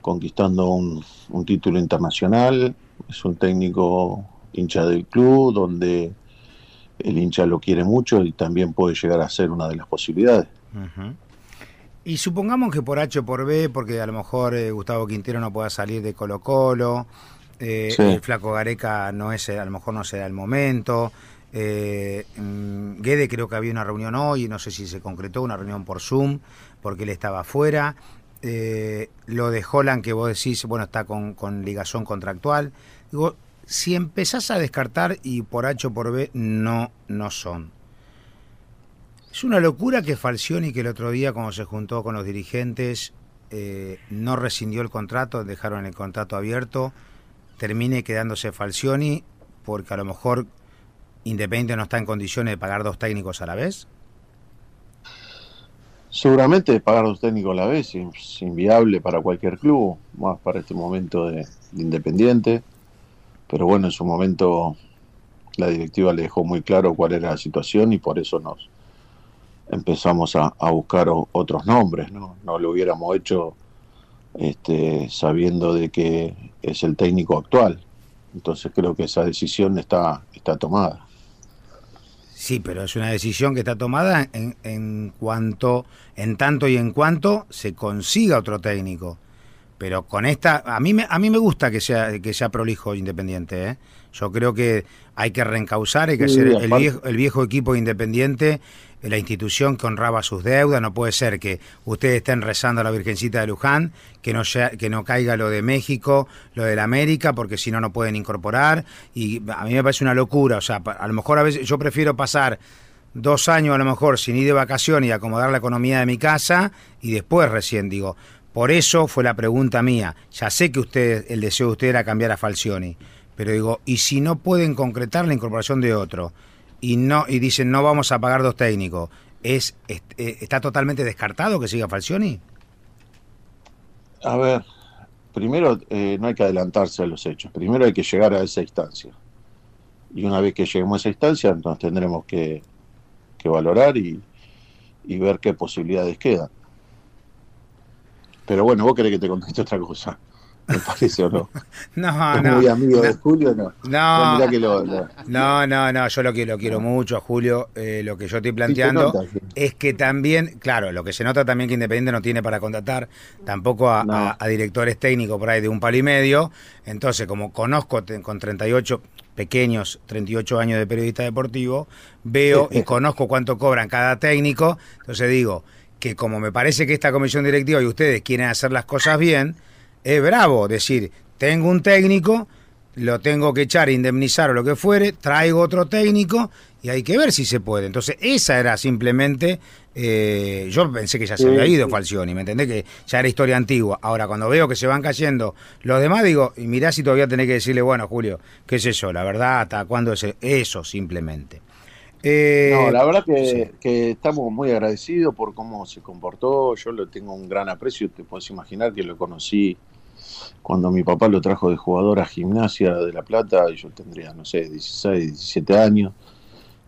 conquistando un, un título internacional. Es un técnico hincha del club donde el hincha lo quiere mucho y también puede llegar a ser una de las posibilidades. Y supongamos que por H o por B, porque a lo mejor eh, Gustavo Quintero no pueda salir de Colo Colo, eh, Sí. el Flaco Gareca no es, a lo mejor no será el momento. Eh, Guede creo que había una reunión hoy, no sé si se concretó, una reunión por Zoom, porque él estaba afuera. Eh, lo de Holland que vos decís, bueno, está con, con ligazón contractual. Digo, si empezás a descartar y por H o por B no, no son. Es una locura que Falcioni, que el otro día cuando se juntó con los dirigentes, eh, no rescindió el contrato, dejaron el contrato abierto, termine quedándose Falcioni, porque a lo mejor Independiente no está en condiciones de pagar dos técnicos a la vez. Seguramente pagar dos técnicos a la vez es inviable para cualquier club, más para este momento de, de Independiente. Pero bueno, en su momento la directiva le dejó muy claro cuál era la situación y por eso nos empezamos a, buscar otros nombres. ¿no? no lo hubiéramos hecho este, sabiendo de que es el técnico actual. Entonces creo que esa decisión está, está tomada. Sí, pero es una decisión que está tomada en, en cuanto, en tanto y en cuanto se consiga otro técnico. Pero con esta, a mí me, a mí me gusta que sea, que sea prolijo Independiente. ¿eh? Yo creo que hay que reencauzar, hay que Sí, ser el viejo, el viejo equipo de Independiente, la institución que honraba sus deudas. No puede ser que ustedes estén rezando a la Virgencita de Luján, que no, que no caiga lo de México, lo de la América, porque si no, no pueden incorporar. Y a mí me parece una locura. O sea, a lo mejor a veces yo prefiero pasar dos años a lo mejor sin ir de vacaciones y acomodar la economía de mi casa y después recién digo. Por eso fue la pregunta mía. Ya sé que usted, el deseo de usted era cambiar a Falcioni, pero digo, ¿y si no pueden concretar la incorporación de otro? Y no y dicen, no vamos a pagar dos técnicos. ¿Es, eh, ¿Está totalmente descartado que siga Falcioni? A ver, primero eh, no hay que adelantarse a los hechos, primero hay que llegar a esa instancia. Y una vez que lleguemos a esa instancia, nos tendremos que, que valorar y, y ver qué posibilidades quedan. Pero bueno, vos querés que te conteste otra cosa, me parece o no. No, Es no. muy amigo de no. Julio, no. No. Que lo- lo- No, no, no, yo lo quiero, lo quiero mucho a Julio. eh, lo que yo estoy planteando nota, es que también, claro, lo que se nota también que Independiente no tiene para contratar tampoco a, a- a directores técnicos por ahí de un palo y medio. Entonces, como conozco con 38 pequeños, 38 años de periodista deportivo, veo y conozco cuánto cobran cada técnico. Entonces digo que como me parece que esta comisión directiva y ustedes quieren hacer las cosas bien, es bravo decir, tengo un técnico, lo tengo que echar, indemnizar o lo que fuere, traigo otro técnico y hay que ver si se puede. Entonces, esa era simplemente, eh, yo pensé que ya se había ido. Falcioni, ¿me entendés? Que ya era historia antigua. Ahora, cuando veo que se van cayendo los demás, digo, y mirá si todavía tenés que decirle, bueno, Julio, qué sé yo, la verdad, hasta cuándo es eso simplemente. Eh, No, la verdad que, sí. que estamos muy agradecidos por cómo se comportó. Yo lo tengo un gran aprecio. Te puedes imaginar que lo conocí cuando mi papá lo trajo de jugador a Gimnasia de La Plata y yo tendría, no sé, 16, 17 años.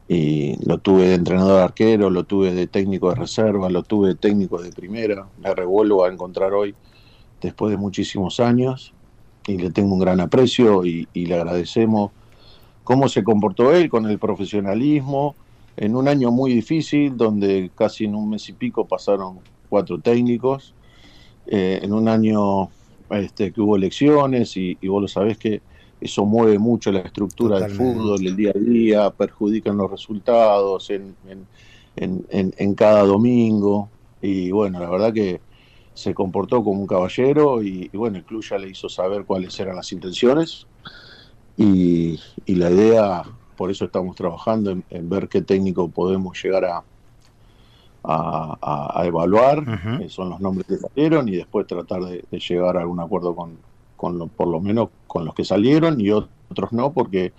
Y lo tuve de entrenador arquero, lo tuve de técnico de reserva, lo tuve de técnico de primera. Me revuelvo a encontrar hoy después de muchísimos años y le tengo un gran aprecio y, y le agradecemos cómo se comportó él con el profesionalismo en un año muy difícil donde casi en un mes y pico pasaron cuatro técnicos, eh, en un año este, que hubo elecciones y, y vos lo sabés que eso mueve mucho la estructura del fútbol, el día a día, perjudican los resultados, en, en- en, en- en cada domingo. Y bueno, la verdad que se comportó como un caballero y, y bueno, el club ya le hizo saber cuáles eran las intenciones. Y, y la idea, por eso estamos trabajando en, en ver qué técnico podemos llegar a, a, evaluar, eh, son los nombres que salieron, y después tratar de, de llegar a algún acuerdo con, con lo- por lo menos con los que salieron y otros no, porque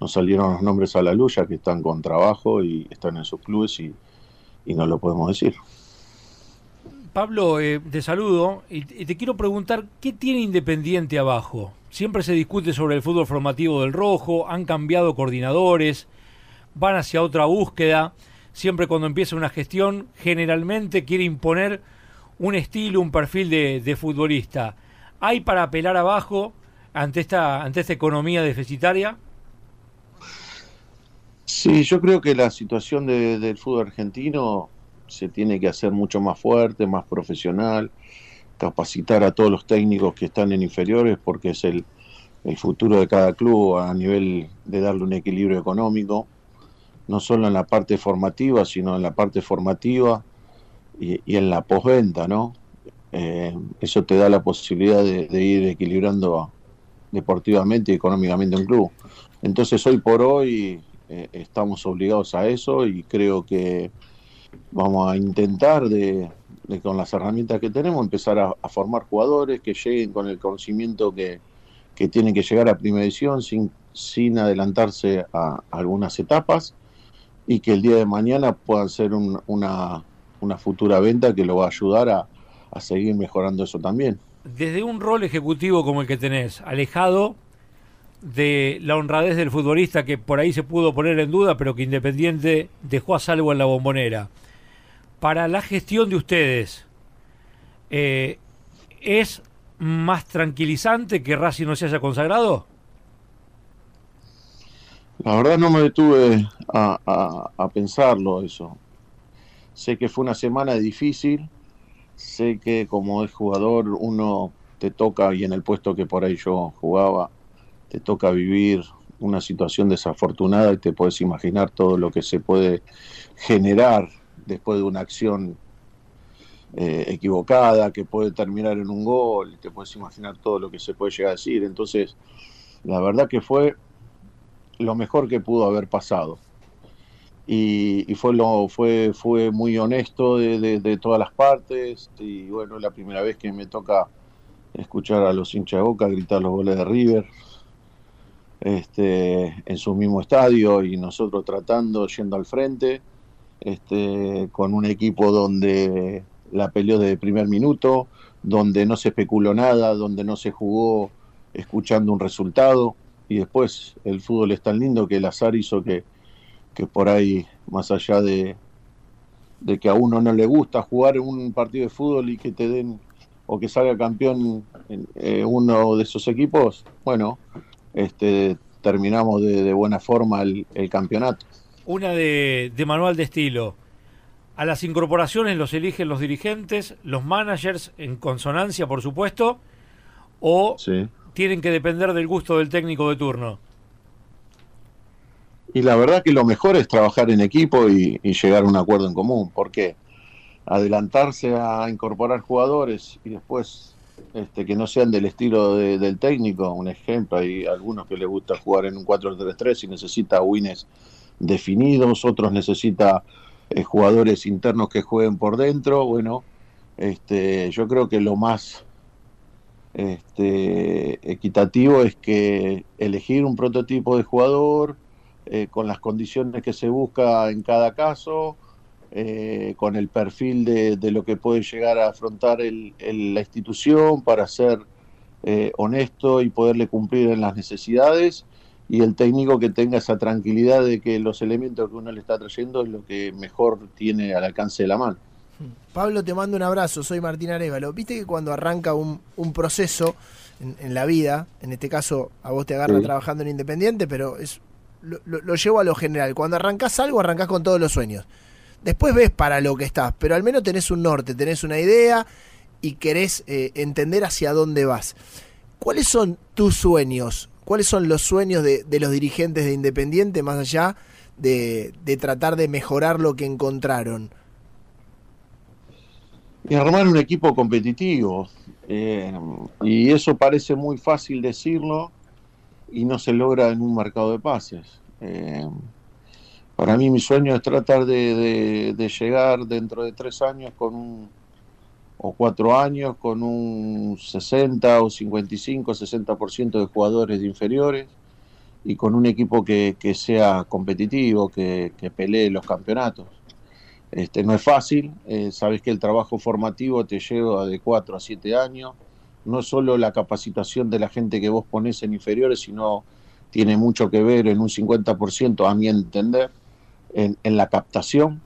no salieron los nombres a la luz, ya que están con trabajo y están en sus clubes y, y no lo podemos decir. Pablo, eh, te saludo y, te quiero preguntar, ¿qué tiene Independiente abajo? Siempre se discute sobre el fútbol formativo del Rojo, han cambiado coordinadores, van hacia otra búsqueda, siempre cuando empieza una gestión, generalmente quiere imponer un estilo, un perfil de, de futbolista. ¿Hay para apelar abajo ante esta, ante esta economía deficitaria? Sí, yo creo que la situación de- del fútbol argentino se tiene que hacer mucho más fuerte, más profesional, capacitar a todos los técnicos que están en inferiores porque es el, el futuro de cada club a nivel de darle un equilibrio económico, no solo en la parte formativa, sino en la parte formativa y, en la postventa, ¿no? Eh, eso te da la posibilidad de, de ir equilibrando deportivamente y económicamente un club. Entonces hoy por hoy eh, estamos obligados a eso y creo que vamos a intentar de, de con las herramientas que tenemos empezar a, formar jugadores que lleguen con el conocimiento que, que tienen que llegar a primera edición sin, sin adelantarse a, algunas etapas y que el día de mañana puedan ser un- una, una futura venta que lo va a ayudar a, a seguir mejorando eso también. Desde un rol ejecutivo como el que tenés, alejado de la honradez del futbolista que por ahí se pudo poner en duda, pero que Independiente dejó a salvo en la bombonera. Para la gestión de ustedes, eh, ¿es más tranquilizante que Racing no se haya consagrado? La verdad no me detuve a, a- pensarlo eso. Sé que fue una semana difícil, sé que como es jugador uno te toca, y en el puesto que por ahí yo jugaba, te toca vivir una situación desafortunada y te puedes imaginar todo lo que se puede generar después de una acción eh, equivocada, que puede terminar en un gol, te puedes imaginar todo lo que se puede llegar a decir. Entonces, la verdad que fue lo mejor que pudo haber pasado. Y, fue, lo, fue, fue muy honesto de todas las partes. Y bueno, es la primera vez que me toca escuchar a los hinchas de Boca gritar los goles de River este, en su mismo estadio y nosotros tratando, yendo al frente, este, con un equipo donde la peleó desde primer minuto, donde no se especuló nada, donde no se jugó escuchando un resultado. Y después el fútbol es tan lindo que el azar hizo que, que por ahí, más allá de, de que a uno no le gusta jugar un partido de fútbol y que te den o que salga campeón en, eh, uno de esos equipos, bueno, este, terminamos de, de buena forma el campeonato. Una de, de manual de estilo. A las incorporaciones los eligen los dirigentes, los managers en consonancia, por supuesto, o Sí. tienen que depender del gusto del técnico de turno. Y la verdad que lo mejor es trabajar en equipo y, y llegar a un acuerdo en común, porque adelantarse a incorporar jugadores y después este, que no sean del estilo de- del técnico, un ejemplo, hay algunos que les gusta jugar en un 4-3-3 y necesita wins definidos, otros necesita eh, jugadores internos que jueguen por dentro, bueno, este, yo creo que lo más este, equitativo es que elegir un prototipo de jugador eh, con las condiciones que se busca en cada caso, eh, con el perfil de, lo que puede llegar a afrontar el- la institución para ser honesto y poderle cumplir en las necesidades y el técnico que tenga esa tranquilidad de que los elementos que uno le está trayendo es lo que mejor tiene al alcance de la mano. Pablo, te mando un abrazo, soy Martín Arevalo. Viste que cuando arranca un, un proceso en, en la vida, en este caso a vos te agarra Sí. trabajando en Independiente, pero es lo, lo- lo llevo a lo general. Cuando arrancás algo, arrancás con todos los sueños. Después ves para lo que estás, pero al menos tenés un norte, tenés una idea y querés eh, entender hacia dónde vas. ¿Cuáles son tus sueños? ¿Cuáles son los sueños de, los dirigentes de Independiente más allá de, tratar de mejorar lo que encontraron? Y armar un equipo competitivo. eh, y eso parece muy fácil decirlo y no se logra en un mercado de pases. Eh, para mí mi sueño es tratar de llegar dentro de tres años con un, o cuatro años con un 60 o 55, 60% de jugadores de inferiores y con un equipo que, que sea competitivo, que, que pelee los campeonatos. Este, no es fácil, eh, sabes que el trabajo formativo te lleva de 4 a 7 años, no solo la capacitación de la gente que vos pones en inferiores, sino tiene mucho que ver en un 50%, a mi entender, en, en la captación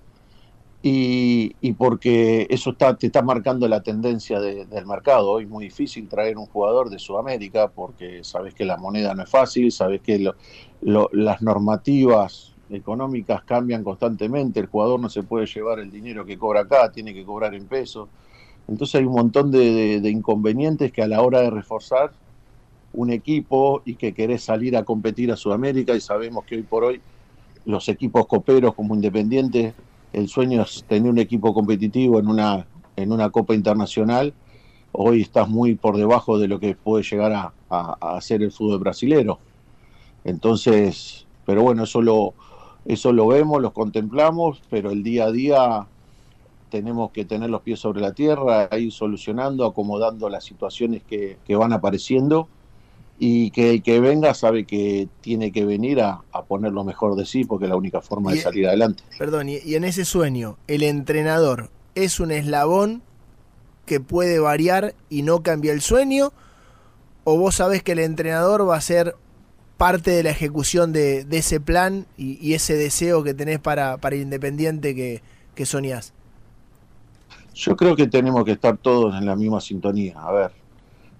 y, y porque eso está, te está marcando la tendencia de- del mercado. Hoy es muy difícil traer un jugador de Sudamérica porque sabes que la moneda no es fácil, sabes que lo- las normativas económicas cambian constantemente, el jugador no se puede llevar el dinero que cobra acá, tiene que cobrar en pesos. Entonces hay un montón de inconvenientes que a la hora de reforzar un equipo y que querés salir a competir a Sudamérica y sabemos que hoy por hoy los equipos coperos como Independiente, el sueño es tener un equipo competitivo en una, en una Copa Internacional. Hoy estás muy por debajo de lo que puede llegar a, a- a hacer el fútbol brasilero. Entonces, pero bueno, eso lo, eso lo vemos, lo contemplamos, pero el día a día tenemos que tener los pies sobre la tierra, ir solucionando, acomodando las situaciones que van apareciendo y que el que venga sabe que tiene que venir a, a poner lo mejor de sí porque es la única forma de salir adelante. Perdón, y, y en ese sueño, ¿el entrenador es un eslabón que puede variar y no cambia el sueño? ¿O vos sabés que el entrenador va a ser parte de la ejecución de, de ese plan y, y ese deseo que tenés para, para Independiente que, que soñás? Yo creo que tenemos que estar todos en la misma sintonía. A ver,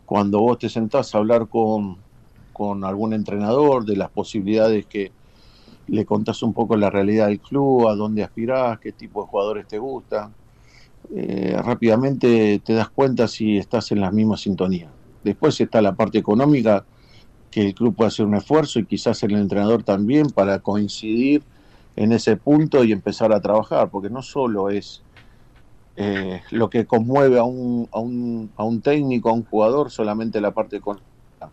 cuando vos te sentás a hablar con, con algún entrenador de las posibilidades que le contás un poco la realidad del club, a dónde aspirás, qué tipo de jugadores te gustan, eh, rápidamente te das cuenta si estás en la misma sintonía. Después está la parte económica, que el club puede hacer un esfuerzo y quizás el entrenador también para coincidir en ese punto y empezar a trabajar, porque no solo es eh, lo que conmueve a un, a, un, a un técnico, a un jugador, solamente la parte económica.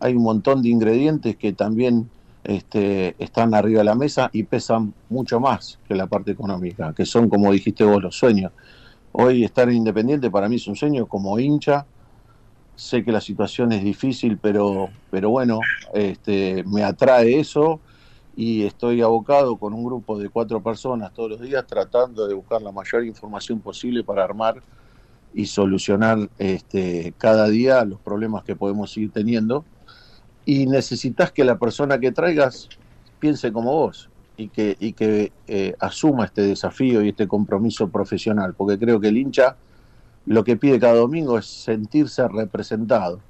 Hay un montón de ingredientes que también este, están arriba de la mesa y pesan mucho más que la parte económica, que son, como dijiste vos, los sueños. Hoy estar en Independiente para mí es un sueño como hincha. Sé que la situación es difícil, pero, pero bueno, este, me atrae eso y estoy abocado con un grupo de cuatro personas todos los días tratando de buscar la mayor información posible para armar y solucionar este, cada día los problemas que podemos ir teniendo. Y necesitas que la persona que traigas piense como vos y que, y que eh, asuma este desafío y este compromiso profesional, porque creo que el hincha lo que pide cada domingo es sentirse representado.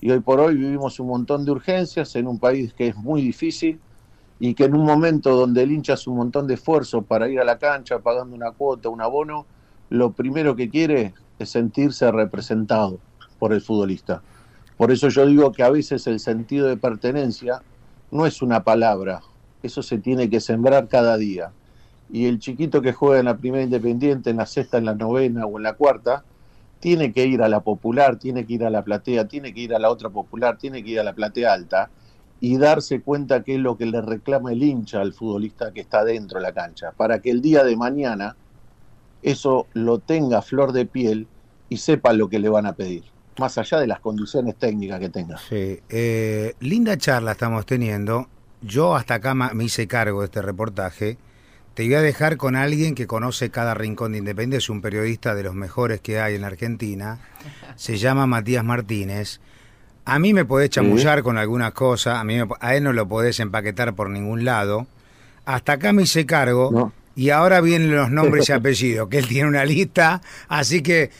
Y hoy por hoy vivimos un montón de urgencias en un país que es muy difícil y que en un momento donde el hincha hace un montón de esfuerzo para ir a la cancha pagando una cuota, un abono, lo primero que quiere es sentirse representado por el futbolista. Por eso yo digo que a veces el sentido de pertenencia no es una palabra, eso se tiene que sembrar cada día. Y el chiquito que juega en la primera independiente, en la sexta, en la novena o en la cuarta, tiene que ir a la popular, tiene que ir a la platea, tiene que ir a la otra popular, tiene que ir a la platea alta y darse cuenta qué es lo que le reclama el hincha al futbolista que está dentro de la cancha, para que el día de mañana eso lo tenga flor de piel y sepa lo que le van a pedir, más allá de las condiciones técnicas que tenga. Sí, eh, linda charla estamos teniendo. Yo hasta acá me hice cargo de este reportaje. Te voy a dejar con alguien que conoce cada rincón de Independencia, es un periodista de los mejores que hay en la Argentina. Se llama Matías Martínez. A mí me podés chamullar con algunas cosas, a, mí me- a él no lo podés empaquetar por ningún lado. Hasta acá me hice cargo y ahora vienen los nombres y apellidos, que él tiene una lista. Así que,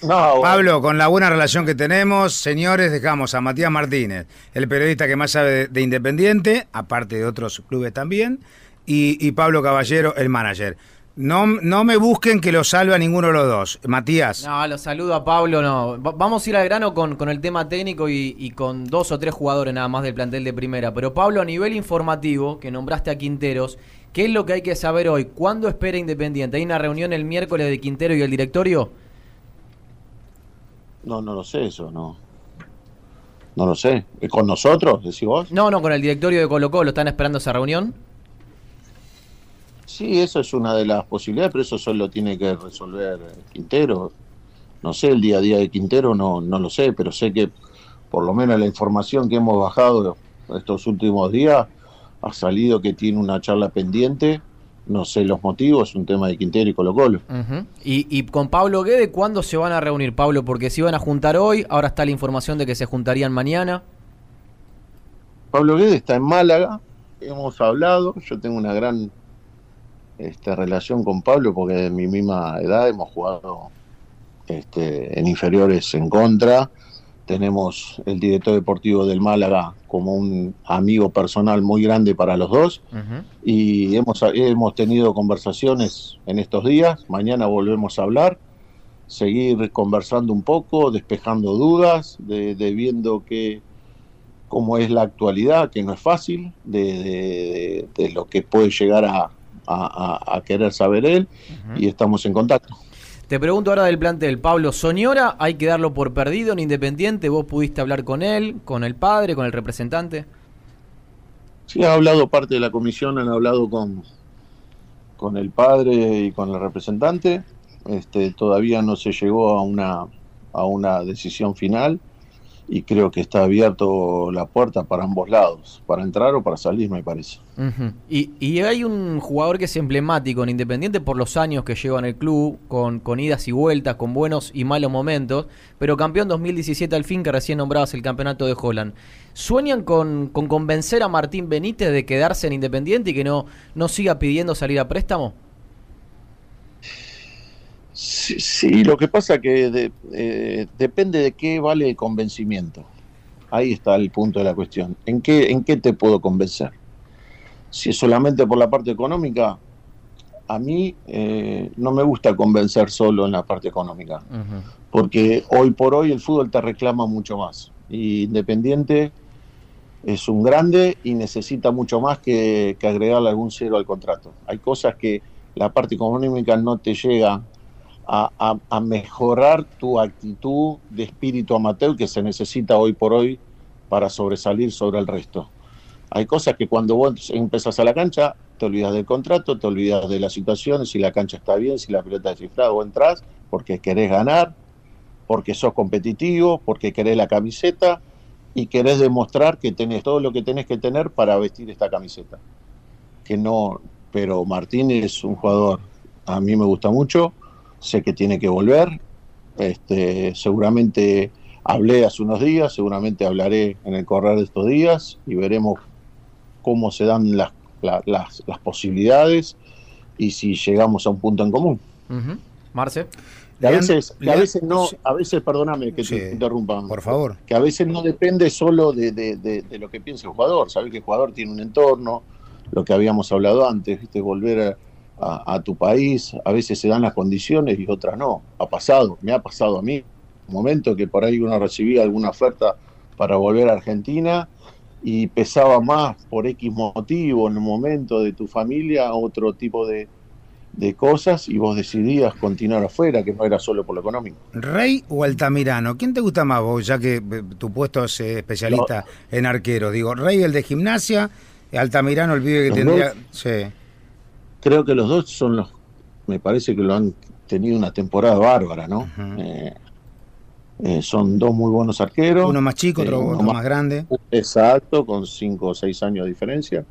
Pablo, con la buena relación que tenemos, señores, dejamos a Matías Martínez, el periodista que más sabe de, de Independiente, aparte de otros clubes también, y, y Pablo Caballero, el manager. No, no me busquen que lo salve a ninguno de los dos. Matías. No, lo saludo a Pablo, no. Va- vamos a ir al grano con, con el tema técnico y, y con dos o tres jugadores nada más del plantel de primera. Pero Pablo, a nivel informativo, que nombraste a Quinteros, ¿Qué es lo que hay que saber hoy? ¿Cuándo espera Independiente? ¿Hay una reunión el miércoles de Quintero y el directorio? No, no lo sé eso, no. No lo sé. ¿Es ¿Con nosotros, decís vos? No, no, con el directorio de Colo Colo. ¿Están esperando esa reunión? Sí, eso es una de las posibilidades, pero eso solo tiene que resolver Quintero. No sé, el día a día de Quintero no, no lo sé, pero sé que por lo menos la información que hemos bajado estos últimos días ha salido que tiene una charla pendiente. No sé los motivos, es un tema de Quintero y Colo Colo. Y, y con Pablo Guede, ¿cuándo se van a reunir, Pablo? Porque se iban a juntar hoy, ahora está la información de que se juntarían mañana. Pablo Guedes está en Málaga, hemos hablado, yo tengo una gran este, relación con Pablo porque de mi misma edad hemos jugado este, en inferiores en contra, tenemos el director deportivo del Málaga como un amigo personal muy grande para los dos. Y hemos, hemos tenido conversaciones en estos días, mañana volvemos a hablar, seguir conversando un poco, despejando dudas, de, de viendo que cómo es la actualidad, que no es fácil, de, de- de- de lo que puede llegar a, a- a- a querer saber él, y estamos en contacto. Te pregunto ahora del plantel. Pablo Soñora, hay que darlo por perdido en Independiente. ¿Vos pudiste hablar con él, con el padre, con el representante? Sí, ha hablado parte de la comisión, han hablado con, con el padre y con el representante. Este, todavía no se llegó a una, a una decisión final y creo que está abierto la puerta para ambos lados, para entrar o para salir, me parece. Y, y hay un jugador que es emblemático en Independiente por los años que lleva en el club, con, con idas y vueltas, con buenos y malos momentos, pero campeón 2017 al fin, que recién nombrabas el campeonato de Holland. ¿Sueñan con, con convencer a Martín Benítez de quedarse en Independiente y que no, no siga pidiendo salir a préstamo? Sí, sí, lo que pasa que de- eh, depende de qué vale el convencimiento. Ahí está el punto de la cuestión. ¿En qué, ¿En qué te puedo convencer? Si es solamente por la parte económica, a mí eh, no me gusta convencer solo en la parte económica, porque hoy por hoy el fútbol te reclama mucho más. Y Independiente es un grande y necesita mucho más que, que agregarle algún cero al contrato. Hay cosas que la parte económica no te llega a, mejorar tu actitud de espíritu amateur que se necesita hoy por hoy para sobresalir sobre el resto. Hay cosas que cuando vos empezás a la cancha, te olvidas del contrato, te olvidas de las situaciones, si la cancha está bien, si la pelota es cifrada o entras, porque querés ganar, porque sos competitivo, porque querés la camiseta y querés demostrar que tenés todo lo que tenés que tener para vestir esta camiseta. Que no, pero Martín es un jugador, a mí me gusta mucho, sé que tiene que volver, este, seguramente hablé hace unos días, seguramente hablaré en el correr de estos días y veremos cómo se dan las, la- las, las posibilidades y si llegamos a un punto en común. Marce. Que a veces, que a veces no, a veces, perdóname que Sí. te interrumpa. Por favor. Que a veces no depende solo de, de- de- de lo que piense el jugador. Sabes que el jugador tiene un entorno, lo que habíamos hablado antes, ¿viste? volver a, a- a tu país, a veces se dan las condiciones y otras no. Ha pasado, me ha pasado a mí. Un momento que por ahí uno recibía alguna oferta para volver a Argentina y pesaba más por X motivo en el momento de tu familia, otro tipo de, de cosas y vos decidías continuar afuera, que no era solo por lo económico. ¿Rey o Altamirano? ¿Quién te gusta más vos, ya que eh, tu puesto es eh, especialista en arquero? Digo, Rey el de gimnasia, Altamirano el pibe que tendría... dos. Sí. Creo que los dos son los, me parece que lo han tenido una temporada bárbara, ¿no? Eh, eh, son dos muy buenos arqueros. Uno más chico, otro, Eh, uno otro más grande. Exacto, con cinco o seis años de diferencia.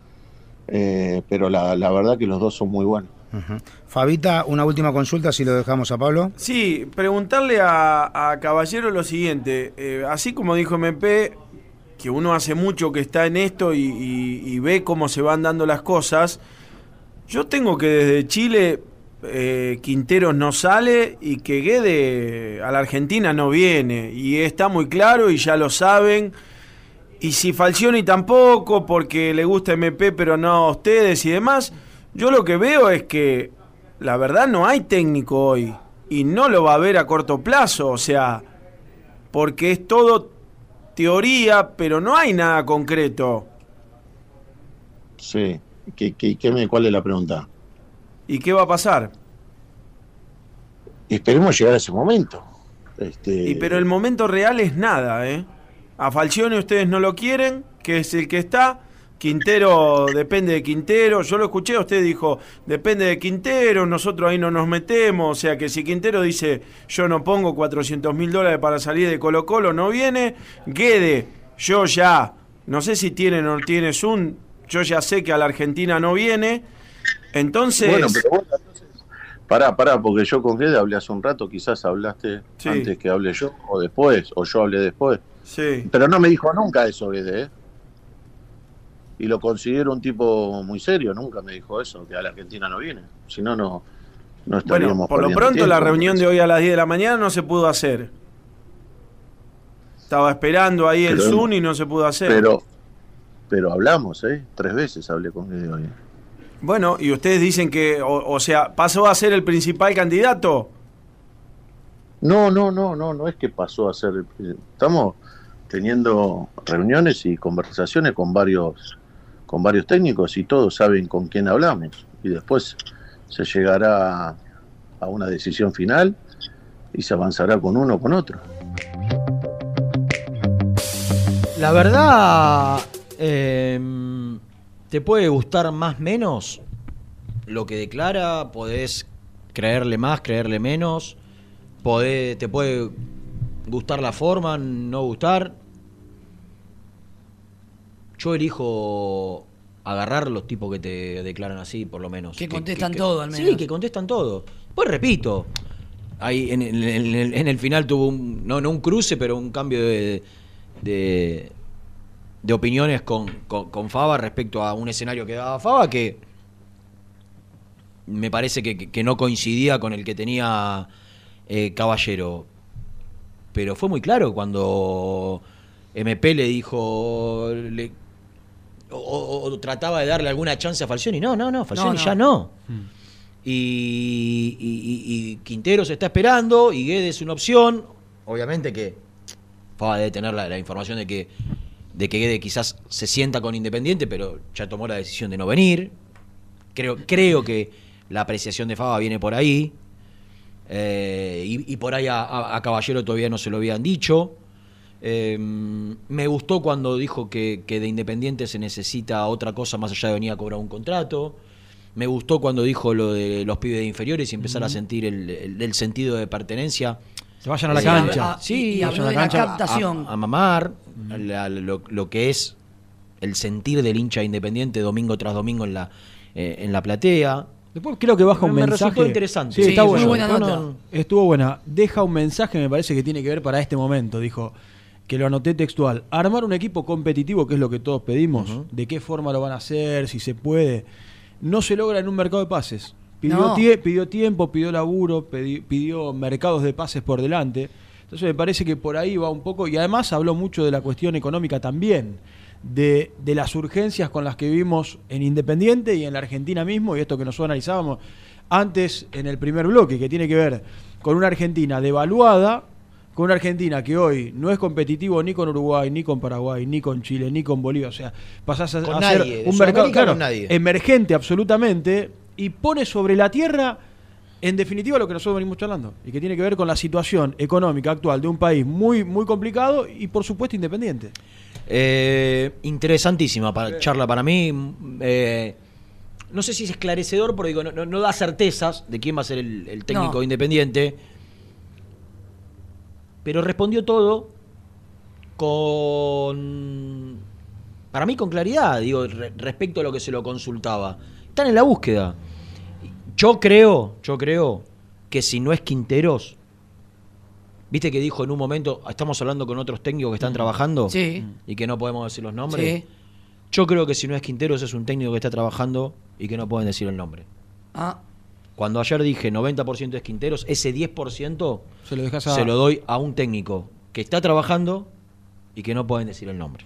Eh, pero la, la verdad que los dos son muy buenos. Ujú. Fabita, una última consulta, si lo dejamos a Pablo. Sí, preguntarle a, a Caballero lo siguiente. eh, así como dijo MP, que uno hace mucho que está en esto y, y- y ve cómo se van dando las cosas, yo tengo que desde Chile eh, Quinteros no sale y que Guede a la Argentina no viene. Y está muy claro y ya lo saben. Y si Falcioni tampoco, porque le gusta MP pero no a ustedes y demás, yo lo que veo es que la verdad no hay técnico hoy y no lo va a haber a corto plazo, o sea, porque es todo teoría, pero no hay nada concreto. Sí. ¿Qué, qué- qué me- ¿Cuál es la pregunta? ¿Y qué va a pasar? Esperemos llegar a ese momento. Este, Y pero el momento real es nada, ¿eh? A Falcione ustedes no lo quieren, que es el que está. Quintero depende de Quintero. Yo lo escuché, usted dijo, depende de Quintero, nosotros ahí no nos metemos. O sea que si Quintero dice, yo no pongo 400 mil dólares para salir de Colo Colo, no viene. Guede, yo ya, no sé si tiene o no tiene Zoom, yo ya sé que a la Argentina no viene. Entonces... Bueno, pero vos, entonces, pará, pará, porque yo con Guede hablé hace un rato, quizás hablaste Sí. antes que hable yo, o después, o yo hablé después. Sí. Pero no me dijo nunca eso Guede, ¿eh? Y lo considero un tipo muy serio, nunca me dijo eso, que a la Argentina no viene. Si no, no, no estaríamos Bueno, por lo pronto la reunión de hoy a las 10 de la mañana no se pudo hacer. Estaba esperando ahí el Zoom y no se pudo hacer. Pero, pero hablamos, ¿eh? Tres veces hablé con Guede hoy. Bueno, y ustedes dicen que, o, o sea, pasó a ser el principal candidato. No, no, no, no, no es que pasó a ser. Estamos teniendo reuniones y conversaciones con varios, con varios técnicos y todos saben con quién hablamos. Y después se llegará a una decisión final y se avanzará con uno o con otro. La verdad, eh, te puede gustar más menos lo que declara, podés creerle más, creerle menos, podés- te puede gustar la forma, no gustar. Yo elijo agarrar los tipos que te declaran así, por lo menos. Que contestan todo, al Sí, menos. que contestan todo. Pues repito, ahí en, el- en el- en el final tuvo un, no, no un cruce, pero un cambio de, de, de opiniones con, con, con Fava respecto a un escenario que daba Fava que me parece que, que- que no coincidía con el que tenía eh, Caballero. Pero fue muy claro cuando MP le dijo le- o, o- o trataba de darle alguna chance a Falcioni. No, no, no, Falcioni no. ya no. Y, y- y- y Quintero se está esperando y Guedes es una opción. Obviamente que Fava debe tener la, la información de que, de que Guedes quizás se sienta con Independiente, pero ya tomó la decisión de no venir. Creo, creo que la apreciación de Fava viene por ahí. Eh, y, y por ahí a, a- a Caballero todavía no se lo habían dicho. Eh, me gustó cuando dijo que, que de Independiente se necesita otra cosa más allá de venir a cobrar un contrato. Me gustó cuando dijo lo de los pibes de inferiores y empezar a sentir el, el- el sentido de pertenencia. Se vayan a la Sí, cancha. a- sí, y vayan habló a la cancha, captación. A, a mamar la- lo, lo que es el sentir del hincha independiente domingo tras domingo en la, eh, en la platea. Después creo que baja un Me mensaje. resultó interesante. Sí, Sí, está muy bueno. buena No, nota. no, Estuvo buena. Deja un mensaje, me parece que tiene que ver para este momento. Dijo que lo anoté textual. Armar un equipo competitivo, que es lo que todos pedimos. De qué forma lo van a hacer, si se puede. No se logra en un mercado de pases. Pidió, No. tie- pidió tiempo, pidió laburo, pidió mercados de pases por delante. Entonces me parece que por ahí va un poco. Y además habló mucho de la cuestión económica también. De, de las urgencias con las que vivimos en Independiente y en la Argentina mismo, y esto que nosotros analizábamos antes en el primer bloque, que tiene que ver con una Argentina devaluada, con una Argentina que hoy no es competitivo ni con Uruguay, ni con Paraguay, ni con Chile, ni con Bolivia. O sea, pasás a, a nadie, ser un mercado claro, emergente absolutamente y pone sobre la tierra, en definitiva, lo que nosotros venimos charlando y que tiene que ver con la situación económica actual de un país muy, muy complicado y, por supuesto, independiente. Eh, interesantísima pa- charla para mí. Eh, no sé si es esclarecedor, porque digo, no, no- no da certezas de quién va a ser el, el técnico No. independiente. Pero respondió todo con. Para mí, con claridad, digo, re- respecto a lo que se lo consultaba. Están en la búsqueda. Yo creo, yo creo que si no es Quinteros, viste que dijo en un momento, estamos hablando con otros técnicos que están trabajando Sí. y que no podemos decir los nombres. Sí. Yo creo que si no es Quinteros es un técnico que está trabajando y que no pueden decir el nombre. Ah, Cuando ayer dije 90% es Quinteros, ese 10% Se lo dejas a- se lo doy a un técnico que está trabajando y que no pueden decir el nombre.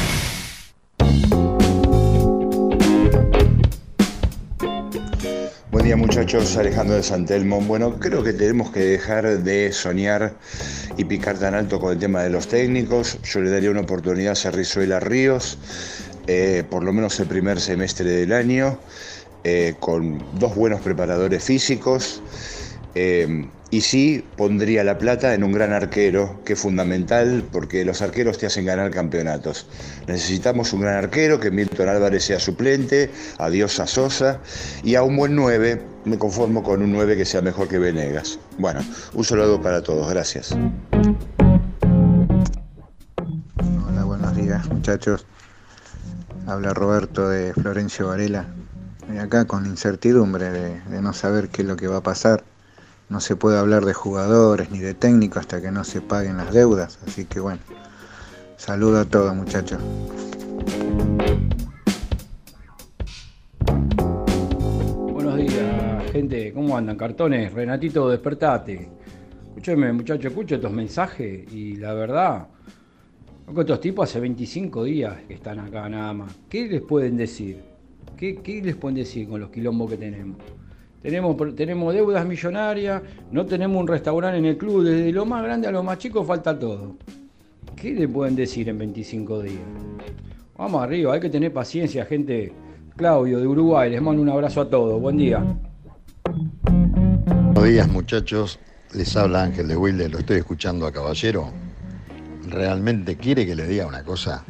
Buen día muchachos, Alejandro de Santelmo. Bueno, creo que tenemos que dejar de soñar y picar tan alto con el tema de los técnicos. Yo le daría una oportunidad a Cerrizuela Ríos, eh, por lo menos el primer semestre del año, eh, con dos buenos preparadores físicos. Eh, y sí pondría la plata en un gran arquero, que es fundamental porque los arqueros te hacen ganar campeonatos. Necesitamos un gran arquero, que Milton Álvarez sea suplente, adiós a Sosa, y a un buen 9, me conformo con un 9 que sea mejor que Venegas. Bueno, un saludo para todos, gracias. Hola, buenos días muchachos. Habla Roberto de Florencio Varela. Acá con incertidumbre de, de no saber qué es lo que va a pasar. No se puede hablar de jugadores ni de técnicos hasta que no se paguen las deudas. Así que bueno, saludo a todos muchachos. Buenos días, gente. ¿Cómo andan? Cartones. Renatito, despertate. Escúcheme, muchacho, escucho estos mensajes y la verdad, loco, estos tipos hace 25 días que están acá nada más. ¿Qué les pueden decir? ¿Qué, qué les pueden decir con los quilombos que tenemos? Tenemos, tenemos deudas millonarias, no tenemos un restaurante en el club, desde lo más grande a lo más chico falta todo. ¿Qué le pueden decir en 25 días? Vamos arriba, hay que tener paciencia, gente. Claudio de Uruguay, les mando un abrazo a todos. Buen día. Buenos días muchachos, les habla Ángel de Wilde, lo estoy escuchando a Caballero. ¿Realmente quiere que le diga una cosa?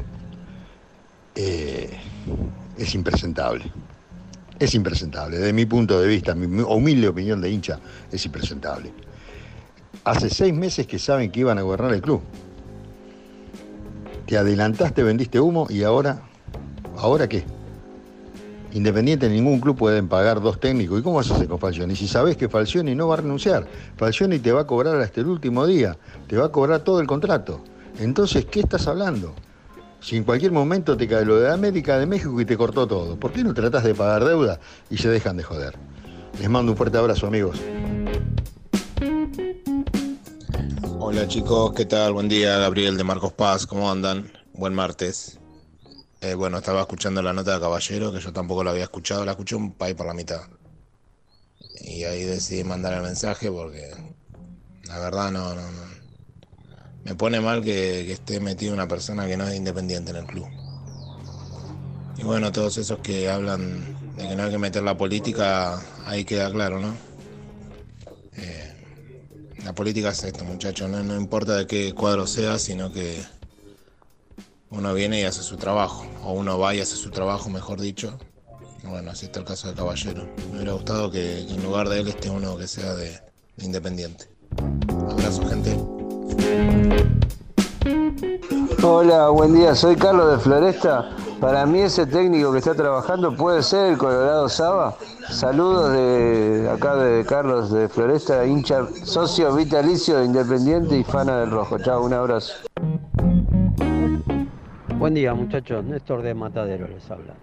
Eh, es impresentable. Es impresentable. Desde mi punto de vista, mi humilde opinión de hincha, es impresentable. Hace seis meses que saben que iban a gobernar el club. Te adelantaste, vendiste humo y ahora, ¿ahora qué? Independiente, en ningún club pueden pagar dos técnicos. ¿Y cómo vas a con Falcioni? Si sabes que Falcioni no va a renunciar, Falcioni te va a cobrar hasta el último día, te va a cobrar todo el contrato. Entonces, ¿qué estás hablando? Si en cualquier momento te cae lo de América de México y te cortó todo, ¿por qué no tratas de pagar deuda y se dejan de joder? Les mando un fuerte abrazo, amigos. Hola chicos, ¿qué tal? Buen día, Gabriel de Marcos Paz, ¿cómo andan? Buen martes. Eh, bueno, estaba escuchando la nota de Caballero, que yo tampoco la había escuchado, la escuché un país por la mitad. Y ahí decidí mandar el mensaje porque la verdad no, no, no. Me pone mal que, esté metido una persona que no es independiente en el club. Y bueno, todos esos que hablan de que no hay que meter la política, ahí queda claro, ¿no? Eh, la política es esto, muchachos, no, importa de qué cuadro sea, sino que uno viene y hace su trabajo, o uno va y hace su trabajo, mejor dicho. Bueno, así está el caso de Caballero. Me hubiera gustado que, que en lugar de él esté uno que sea de, de independiente. Abrazo, gente. Hola, buen día, soy Carlos de Floresta. Para mí ese técnico que está trabajando puede ser el Colorado Saba. Saludos de acá de Carlos de Floresta, hincha, socio vitalicio de Independiente y fana del Rojo. Chao, un abrazo. Buen día muchachos, Néstor de Matadero les habla.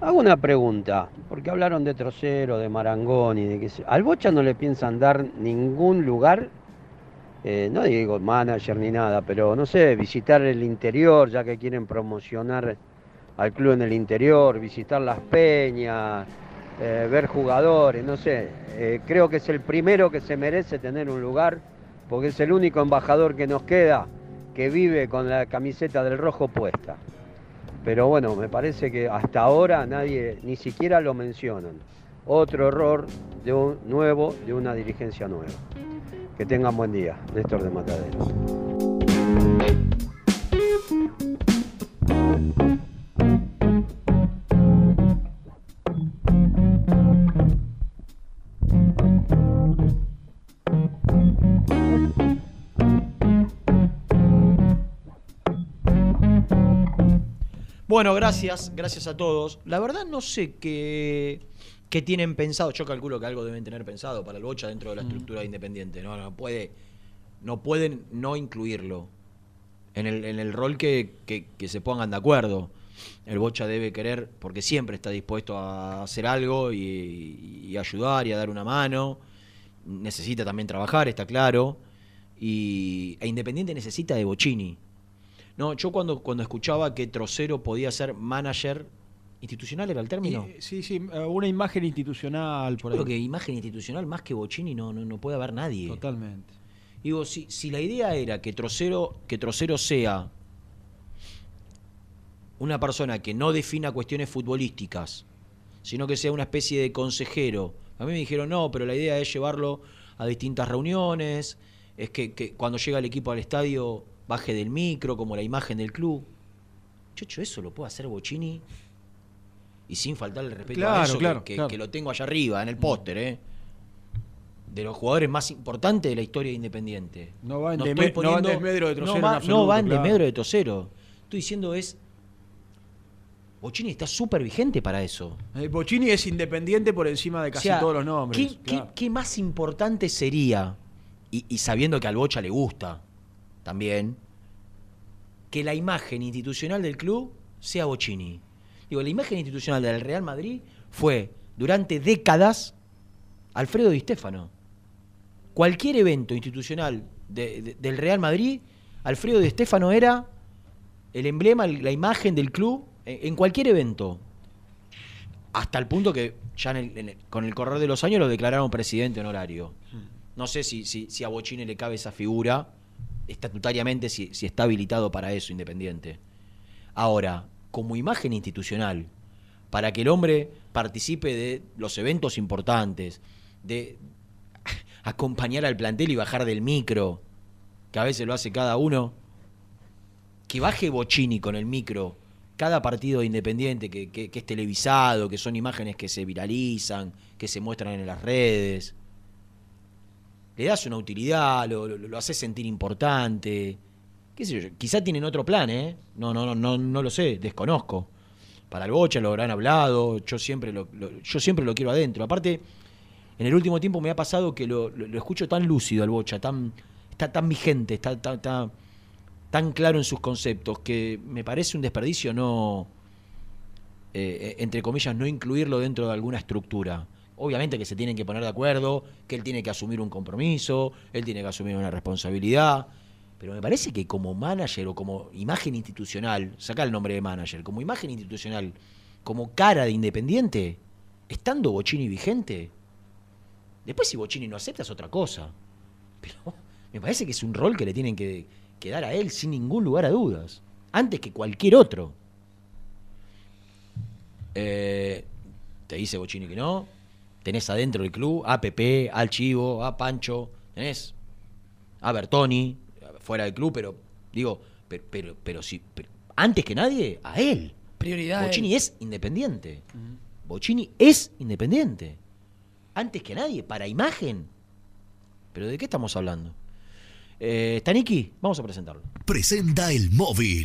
Hago una pregunta, porque hablaron de Trocero, de Marangón y de que... ¿Al Bocha no le piensan dar ningún lugar? Eh, no digo manager ni nada, pero no sé, visitar el interior, ya que quieren promocionar al club en el interior, visitar las peñas, eh, ver jugadores, no sé. Eh, creo que es el primero que se merece tener un lugar, porque es el único embajador que nos queda que vive con la camiseta del rojo puesta. Pero bueno, me parece que hasta ahora nadie ni siquiera lo mencionan. Otro error de un nuevo, de una dirigencia nueva. Que tengan buen día, Néstor de Matadero. Bueno, gracias, gracias a todos. La verdad no sé qué, qué tienen pensado. Yo calculo que algo deben tener pensado para el Bocha dentro de la estructura de Independiente. No, no puede, no pueden no incluirlo en el, en el rol que, que- que se pongan de acuerdo. El Bocha debe querer, porque siempre está dispuesto a hacer algo y, y ayudar y a dar una mano. Necesita también trabajar, está claro. Y, e Independiente necesita de Bocini. No, yo cuando, cuando escuchaba que Trocero podía ser manager institucional, ¿era el término? Y, sí, sí, eh, una imagen institucional por ahí. Creo que imagen institucional más que Bocini no, no, no puede haber nadie. Totalmente. Digo, si, si la idea era que Trocero, que Trocero sea una persona que no defina cuestiones futbolísticas, sino que sea una especie de consejero. A mí me dijeron, no, pero la idea es llevarlo a distintas reuniones, es que, que cuando llega el equipo al estadio baje del micro, como la imagen del club. Chocho, eso lo puede hacer Bocini y sin faltarle el respeto a Claro, eso, que- claro, que, claro. que lo tengo allá arriba, en el póster, ¿eh? De los jugadores más importantes de la historia de Independiente. No va en estoy deme- no va en desmedro de Trocero No, en va- no absoluto, va en claro. desmedro de Trocero. Estoy diciendo es. Bocini está súper vigente para eso. Eh, Bocini es independiente por encima de casi O sea, todos los nombres. ¿qué, claro. qué- qué más importante sería, y, y sabiendo que al Bocha le gusta también, que la imagen institucional del club sea Bocini? Digo, la imagen institucional del Real Madrid fue durante décadas Alfredo Di Stéfano. Cualquier evento institucional de- de- del Real Madrid, Alfredo Di Stéfano era el emblema, la imagen del club en, en cualquier evento. Hasta el punto que ya en el- en el- con el correr de los años lo declararon presidente honorario. No sé si, si, si a Bochini le cabe esa figura, estatutariamente, si, si está habilitado para eso, independiente. Ahora, como imagen institucional, para que el hombre participe de los eventos importantes, de acompañar al plantel y bajar del micro, que a veces lo hace cada uno, que baje Bochini con el micro cada partido de Independiente que, es televisado, que son imágenes que se viralizan, que se muestran en las redes, le das una utilidad, lo, lo, lo sentir importante. Qué sé yo, quizá tienen otro plan, ¿eh? No, no, no, no, no lo sé, desconozco. Para el Bocha lo habrán hablado, yo siempre lo, yo siempre lo quiero adentro. Aparte, en el último tiempo me ha pasado que lo, escucho tan lúcido al Bocha, tan, está tan vigente, está, tan- tan- tan claro en sus conceptos, que me parece un desperdicio no, eh, eh, entre comillas, no incluirlo dentro de alguna estructura. Obviamente que se tienen que poner de acuerdo, que él tiene que asumir un compromiso, él tiene que asumir una responsabilidad, pero me parece que como manager o como imagen institucional, saca el nombre de manager, como imagen institucional, como cara de Independiente, estando Bocini vigente, después si Bocini no acepta es otra cosa, pero me parece que es un rol que le tienen que, dar a él sin ningún lugar a dudas, antes que cualquier otro. Eh, te dice Bocini que no. Tenés adentro del club a Pepe, al Chivo, a Pancho, tenés a Bertoni, fuera del club, pero digo, pero, pero, pero sí, pero antes que nadie, a él. Prioridad Bocini es independiente. Bocini es independiente. Antes que nadie, para imagen. ¿Pero de qué estamos hablando? Eh, Staniki, vamos a presentarlo. Presenta el móvil.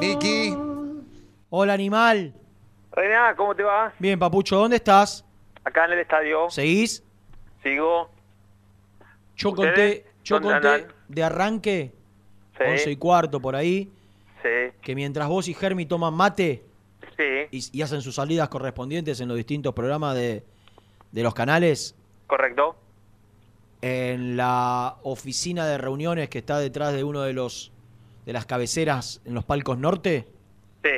Miki. Hola, animal. Reina, ¿cómo te va? Bien, Papucho, ¿dónde estás? Acá en el estadio. ¿Seguís? Sigo. Yo ¿Ustedes? conté, yo ¿Dónde conté andan? de arranque, Sí. 11 y cuarto por ahí, Sí. que mientras vos y Germi toman mate Sí. y, y hacen sus salidas correspondientes en los distintos programas de, de los canales, Correcto. En la oficina de reuniones que está detrás de uno de los de las cabeceras en los palcos norte, Sí.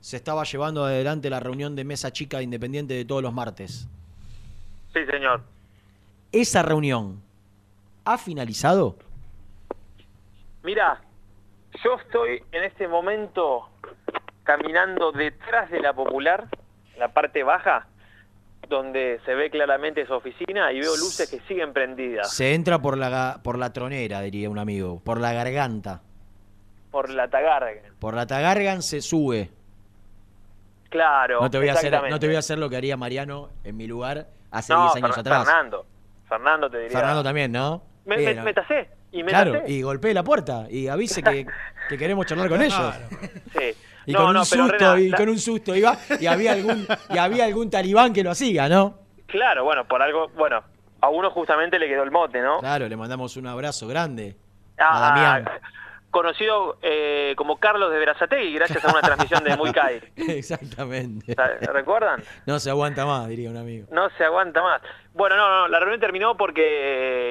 se estaba llevando adelante la reunión de mesa chica independiente de todos los martes. Sí, señor. Esa reunión ha finalizado. Mira, yo estoy en este momento caminando detrás de la popular, la parte baja, donde se ve claramente su oficina y veo luces que siguen prendidas Se entra por la por la tronera, diría un amigo, por la garganta. por la tagarga. Por la tagargan se sube. Claro. No te voy a hacer, no te voy a hacer lo que haría Mariano en mi lugar hace No, 10 años Fer- atrás. Fernando. Fernando te diría. Fernando también, ¿no? Me, Bien, me, ¿no? me tasé. Y me claro, tasé. y golpee la puerta y avise que, que queremos charlar con ellos. Sí. Y No, con no, un susto, y la- con un susto iba, y había algún, y había algún talibán que lo hacía, ¿no? Claro, bueno, por algo, bueno, a uno justamente le quedó el mote, ¿no? Claro, le mandamos un abrazo grande Ah, a Damián. Conocido eh, como Carlos de Verazategui, gracias a una transmisión de Muy Kai. Exactamente. ¿Recuerdan? No se aguanta más, diría un amigo. No se aguanta más. Bueno, no, no, la reunión terminó porque,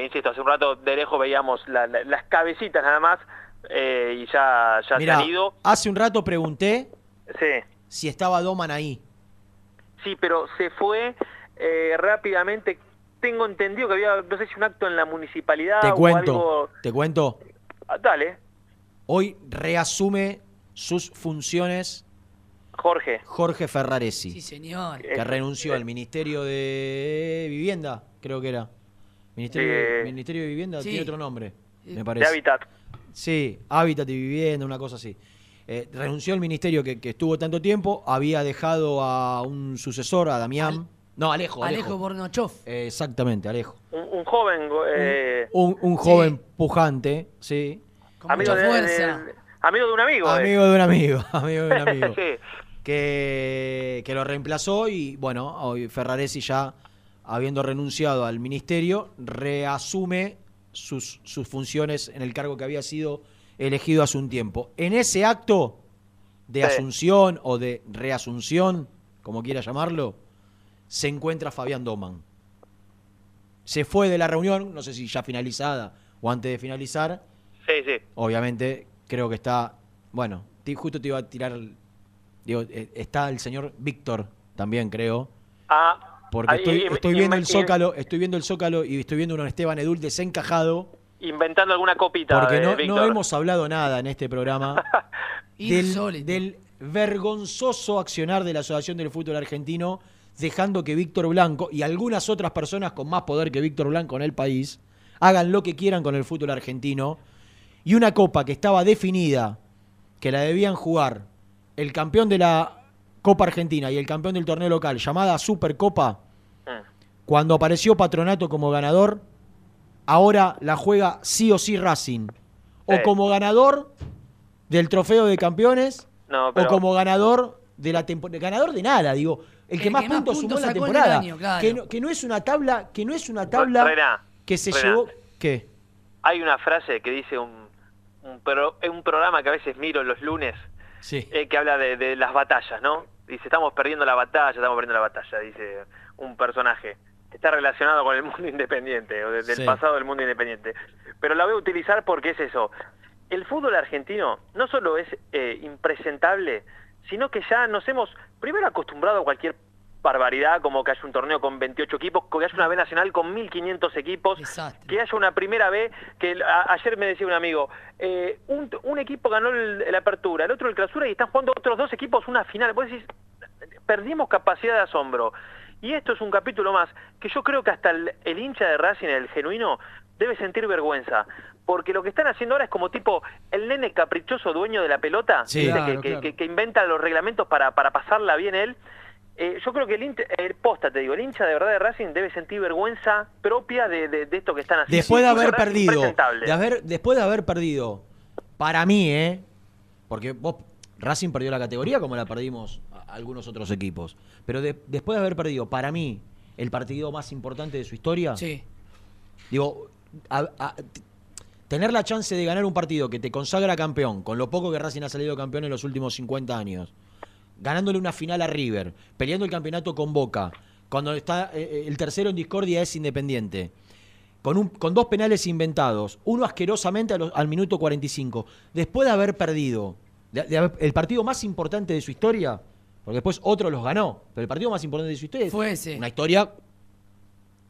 eh, insisto, hace un rato de lejos veíamos la- la- las cabecitas nada más eh, y ya, ya se han ido. hace un rato pregunté Sí, si estaba Doman ahí. sí, pero se fue eh, rápidamente. Tengo entendido que había, no sé si un acto en la municipalidad Te o cuento, algo. te cuento. Ah, dale, Hoy reasume sus funciones Jorge. Jorge Ferraresi. Sí, señor. que renunció al Ministerio de Vivienda, creo que era. Ministerio, de, Ministerio de Vivienda Sí. tiene otro nombre, me De parece. Hábitat. Sí, Hábitat y Vivienda, una cosa así. Eh, renunció al ministerio que, que estuvo tanto tiempo, había dejado a un sucesor, a Damián. no, Alejo. Alejo, Alejo Bornochov. Eh, exactamente, Alejo. Un, un joven, eh, Un, un joven pujante, sí. Con amigo, mucha de, fuerza. de- amigo de un amigo. eh. Amigo de un amigo, amigo de un amigo. sí. que, que lo reemplazó y bueno, hoy Ferraresi ya habiendo renunciado al ministerio, reasume sus, sus funciones en el cargo que había sido elegido hace un tiempo. En ese acto de Sí. asunción o de reasunción, como quiera llamarlo, se encuentra Fabián Doman. Se fue de la reunión, no sé si ya finalizada o antes de finalizar, Sí, sí. Obviamente, creo que está. Bueno, justo te iba a tirar. Digo, eh, está el señor Víctor también, creo. Ah, Porque ahí, estoy, viendo el Zócalo, estoy viendo el Zócalo y estoy viendo un Esteban Edul desencajado. Inventando alguna copita. Porque de no, hemos hablado nada en este programa del vergonzoso accionar de la Asociación del Fútbol Argentino, dejando que Víctor Blanco y algunas otras personas con más poder que Víctor Blanco en el país hagan lo que quieran con el fútbol argentino. Y una copa que estaba definida, que la debían jugar el campeón de la Copa Argentina y el campeón del torneo local, llamada Supercopa, cuando apareció Patronato como ganador, ahora la juega sí o sí Racing. O Sí. como ganador del trofeo de campeones, No, o como ganador de la temporada. Ganador de nada, digo. El que El más que más puntos puntos sumó en la temporada. año, claro. que, no, que no es una tabla, que no es una tabla Rená, que se Rená. llevó. ¿Qué? Hay una frase que dice un, un, pro- un programa que a veces miro los lunes, Sí. eh, que habla de, de las batallas, ¿no? Dice, estamos perdiendo la batalla, estamos perdiendo la batalla, dice un personaje. Está relacionado con el mundo independiente, o desde Sí. el pasado del mundo independiente. Pero la voy a utilizar porque es eso. El fútbol argentino no solo es eh, impresentable, sino que ya nos hemos primero acostumbrado a cualquier barbaridad, como que haya un torneo con 28 equipos, que haya una B nacional con 1.500 equipos, que haya una primera B, que a- ayer me decía un amigo, eh, un, un equipo ganó el apertura, el otro el clausura y están jugando otros dos equipos una final. Vos decís, perdimos capacidad de asombro. Y esto es un capítulo más que yo creo que hasta el, el hincha de Racing, el genuino, debe sentir vergüenza. Porque lo que están haciendo ahora es como tipo el nene caprichoso dueño de la pelota, Sí. ¿viste? Claro, que, que- claro. que- que inventa los reglamentos para, para pasarla bien él. Eh, yo creo que el, hincha- el posta, te digo, el hincha de verdad de Racing debe sentir vergüenza propia de, de- de esto que están haciendo. Después de haber perdido, impresentable. de haber, después de haber perdido, para mí, ¿eh? Porque vos, Racing perdió la categoría como la perdimos a- algunos otros equipos. Pero de- después de haber perdido, para mí, el partido más importante de su historia. Sí. Digo, a- tener la chance de ganar un partido que te consagra campeón, con lo poco que Racing ha salido campeón en los últimos 50 años, ganándole una final a River, peleando el campeonato con Boca, cuando está eh, el tercero en discordia es Independiente, con, un, con dos penales inventados, uno asquerosamente los- al minuto 45, después de haber perdido de- de haber- el partido más importante de su historia, porque después otro los ganó, pero el partido más importante de su historia Fue es ese. una historia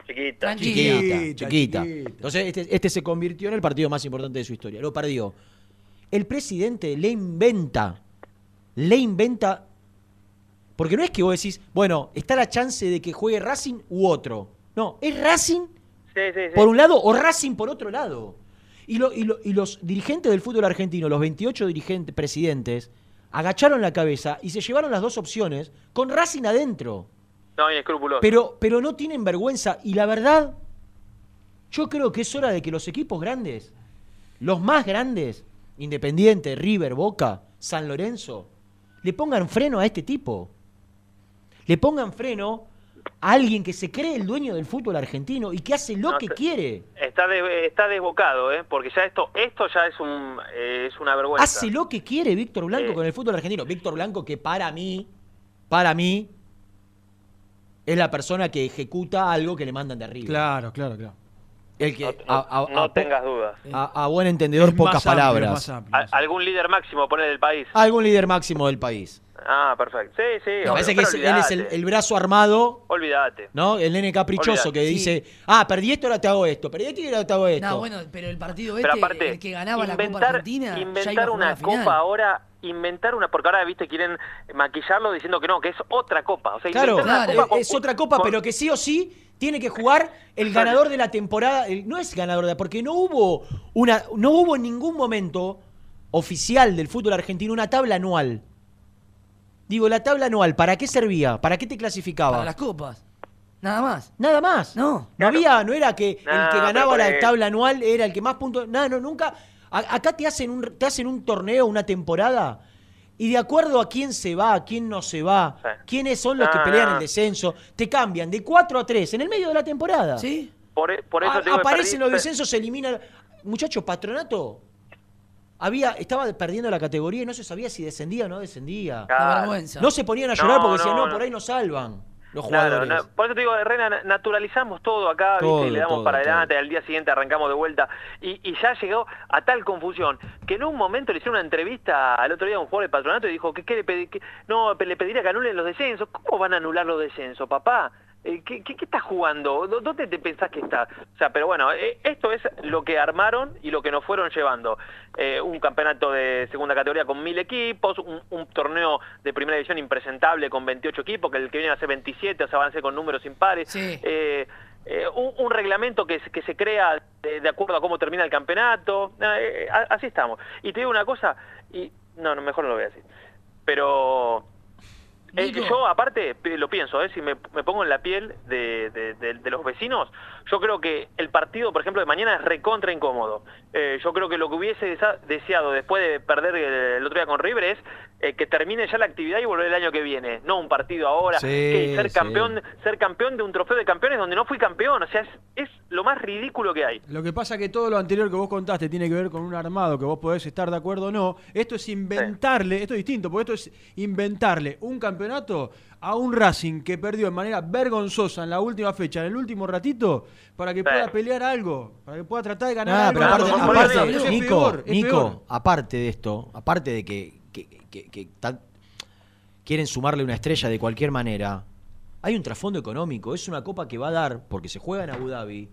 Chiquita. chiquita, chiquita. Entonces, este, este se convirtió en el partido más importante de su historia. Lo perdió. El presidente le inventa, le inventa. Porque no es que vos decís, bueno, está la chance de que juegue Racing u otro. No, es Racing Sí, sí, sí. por un lado o Racing por otro lado. Y, lo- y lo- y los dirigentes del fútbol argentino, los 28 dirigentes, presidentes, agacharon la cabeza y se llevaron las dos opciones con Racing adentro. No, inescrupuloso. Pero, pero no tienen vergüenza. Y la verdad, yo creo que es hora de que los equipos grandes, los más grandes, Independiente, River, Boca, San Lorenzo, le pongan freno a este tipo. Le pongan freno a alguien que se cree el dueño del fútbol argentino y que hace lo No, que quiere. Está, de- está desbocado, ¿eh? Porque ya esto esto ya es un eh, es una vergüenza. Hace lo que quiere Víctor Blanco Eh. con el fútbol argentino. Víctor Blanco que para mí, para mí, es la persona que ejecuta algo que le mandan de arriba. Claro, claro, claro. El que, a, a- no a- tengas dudas. a- a buen entendedor, Es pocas amplio, palabras. amplio. A- algún líder máximo poner del país. Algún líder máximo del país. Ah, perfecto. Sí, sí. Obvio, parece que pero es- él es el, brazo armado, Olvídate. ¿no? El nene caprichoso Olvidate. que Sí. dice, ah, perdí esto, ahora te hago esto, perdí esto y ahora te hago esto. No, bueno, pero el partido Pero este, aparte, el que ganaba la Copa inventar, Argentina, ya iba a inventar jugar una la final. copa ahora, inventar una, porque ahora, viste, quieren maquillarlo diciendo que no, que es otra copa. O sea, Claro, inventar una claro, copa con- es otra copa, con- pero que sí o sí tiene que jugar el ganador de la temporada. el- no es ganador de porque no hubo una, no hubo en ningún momento oficial del fútbol argentino una tabla anual. Digo, la tabla anual, ¿para qué servía? ¿Para qué te clasificaba? Para las copas. Nada más. Nada más. No. No había, no era que el que ganaba la tabla anual era el que más puntos. No, no, nunca. A- acá te hacen un, te hacen un torneo, una temporada. Y de acuerdo a quién se va, a quién no se va, quiénes son los que pelean el descenso, te cambian de 4 a 3 en el medio de la temporada. ¿Sí? Por, e- por eso A- aparecen los descensos, se eliminan. Muchacho, patronato. Había, estaba perdiendo la categoría y no se sabía si descendía o no descendía. Claro. La vergüenza. No se ponían a llorar No, porque decían, no, por ahí nos salvan. Los Claro, jugadores. por eso te digo, Rena, na- naturalizamos todo acá, ¿viste? Y le damos todo, para todo. adelante, al día siguiente arrancamos de vuelta. Y, y ya llegó a tal confusión que en un momento le hicieron una entrevista al otro día a un jugador del patronato y dijo que, qué le que- no, le pediría que anulen los descensos. ¿Cómo van a anular los descensos, papá? Eh, ¿Qué, qué, qué estás jugando? ¿Dó- ¿Dónde te pensás que está? O sea, pero bueno, eh, esto es lo que armaron y lo que nos fueron llevando. Eh, un campeonato de segunda categoría con mil equipos, un, un torneo de primera división impresentable con 28 equipos, que el que viene a ser 27, o sea, van a ser con números impares. Eh, un, un reglamento que, se- que se crea de, de acuerdo a cómo termina el campeonato. Ah, así estamos. Y te digo una cosa, y no, no mejor no lo voy a decir. Pero eh, yo aparte pi- lo pienso, eh, si me, me pongo en la piel de, de- de- de los vecinos, yo creo que el partido, por ejemplo, de mañana es recontra incómodo. Eh, yo creo que lo que hubiese deseado después de perder el, el otro día con River es eh, que termine ya la actividad y volver el año que viene, no un partido ahora, Sí, que ser sí. campeón, ser campeón de un trofeo de campeones donde no fui campeón, o sea, es, es lo más ridículo que hay. Lo que pasa que todo lo anterior que vos contaste tiene que ver con un armado que vos podés estar de acuerdo o no. Esto es inventarle, esto es distinto, porque esto es inventarle un campeonato a un Racing que perdió de manera vergonzosa en la última fecha, en el último ratito, para que pueda pelear algo, para que pueda tratar de ganar Ah, algo. pero aparte, Eso aparte, es Nico, peor, es Nico, peor. aparte de esto, aparte de que, que- que- que tan- quieren sumarle una estrella de cualquier manera, hay un trasfondo económico. Es una copa que va a dar, porque se juega en Abu Dhabi,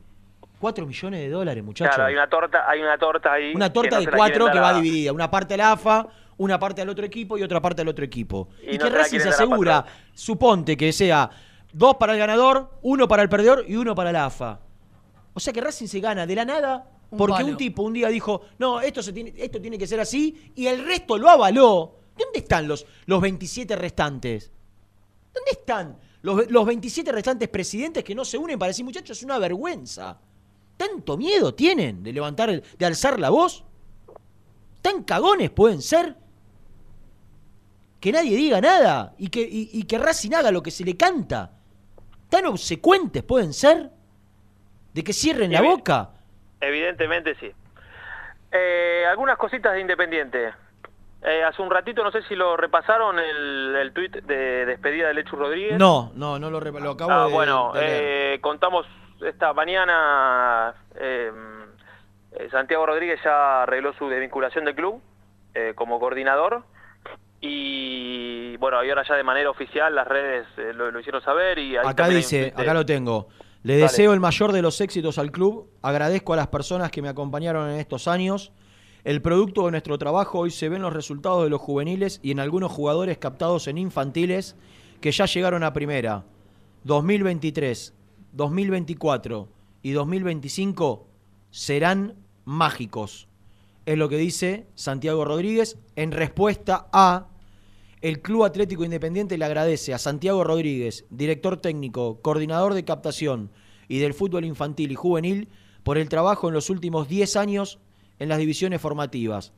4 millones de dólares, muchachos. Claro, hay una torta, hay una torta ahí. Una torta no de se la cuatro quieren que dar va a- dividida. Una parte a la AFA, una parte al otro equipo y otra parte al otro equipo. Y Y, no que Racing se asegura, suponte que sea dos para el ganador, uno para el perdedor y uno para la AFA. O sea que Racing se gana de la nada porque un tipo un día dijo, no, esto, se tiene, esto tiene que ser así y el resto lo avaló. ¿Dónde están los, los 27 restantes? ¿Dónde están los, los 27 restantes presidentes que no se unen para decir, muchachos, es una vergüenza? ¿Tanto miedo tienen de levantar, el- de alzar la voz? ¿Tan cagones pueden ser? Que nadie diga nada y que, y, y que Racing haga lo que se le canta. ¿Tan obsecuentes pueden ser? ¿De que cierren la boca? Evidentemente sí. Eh, algunas cositas de Independiente. Eh, hace un ratito, no sé si lo repasaron, el, el tuit de despedida de Lechu Rodríguez. No, no, no lo, lo acabo Ah, de, bueno, de eh, contamos esta mañana, eh, eh, Santiago Rodríguez ya arregló su desvinculación del club como coordinador y bueno, y ahora ya de manera oficial las redes lo, lo hicieron saber y ahí Acá dice, de- acá lo tengo. Le Dale. deseo el mayor de los éxitos al club. Agradezco a las personas que me acompañaron en estos años. El producto de nuestro trabajo hoy se ven los resultados de los juveniles y en algunos jugadores captados en infantiles que ya llegaron a primera. 2023, 2024 y 2025 serán mágicos. Es lo que dice Santiago Rodríguez en respuesta a el Club Atlético Independiente le agradece a Santiago Rodríguez, director técnico, coordinador de captación y del fútbol infantil y juvenil, por el trabajo en los últimos 10 años en las divisiones formativas.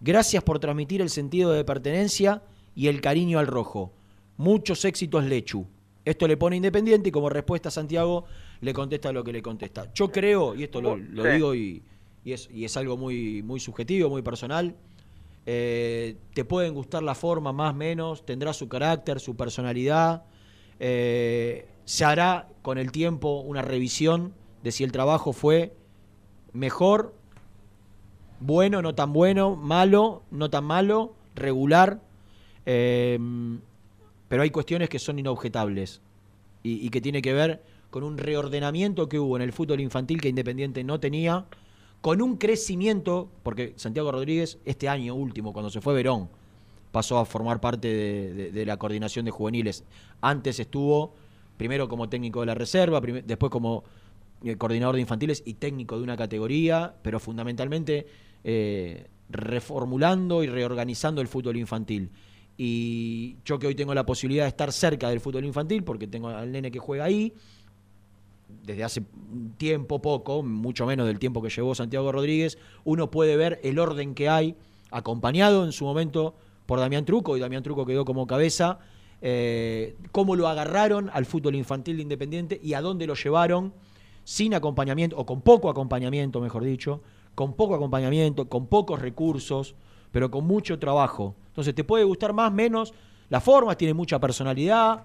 Gracias por transmitir el sentido de pertenencia y el cariño al rojo. Muchos éxitos, Lechu. Esto le pone Independiente y como respuesta Santiago le contesta lo que le contesta. Yo creo, y esto lo, digo y, y es, y es algo muy, muy subjetivo, muy personal, eh, te pueden gustar la forma más menos, tendrá su carácter, su personalidad. eh, se hará con el tiempo una revisión de si el trabajo fue mejor, bueno, no tan bueno, malo, no tan malo, regular. eh, pero hay cuestiones que son inobjetables y, que tiene que ver con un reordenamiento que hubo en el fútbol infantil que Independiente no tenía, con un crecimiento, porque Santiago Rodríguez este año último, cuando se fue Verón, pasó a formar parte de, la coordinación de juveniles. Antes estuvo primero como técnico de la reserva, después como eh, coordinador de infantiles y técnico de una categoría, pero fundamentalmente eh, reformulando y reorganizando el fútbol infantil. Y yo que hoy tengo la posibilidad de estar cerca del fútbol infantil, porque tengo al nene que juega ahí, desde hace tiempo poco, mucho menos del tiempo que llevó Santiago Rodríguez, uno puede ver el orden que hay, acompañado en su momento por Damián Truco, y Damián Truco quedó como cabeza, eh, cómo lo agarraron al fútbol infantil de Independiente y a dónde lo llevaron sin acompañamiento, o con poco acompañamiento, mejor dicho, con poco acompañamiento, con pocos recursos, pero con mucho trabajo. Entonces te puede gustar más, menos, las formas, tiene mucha personalidad,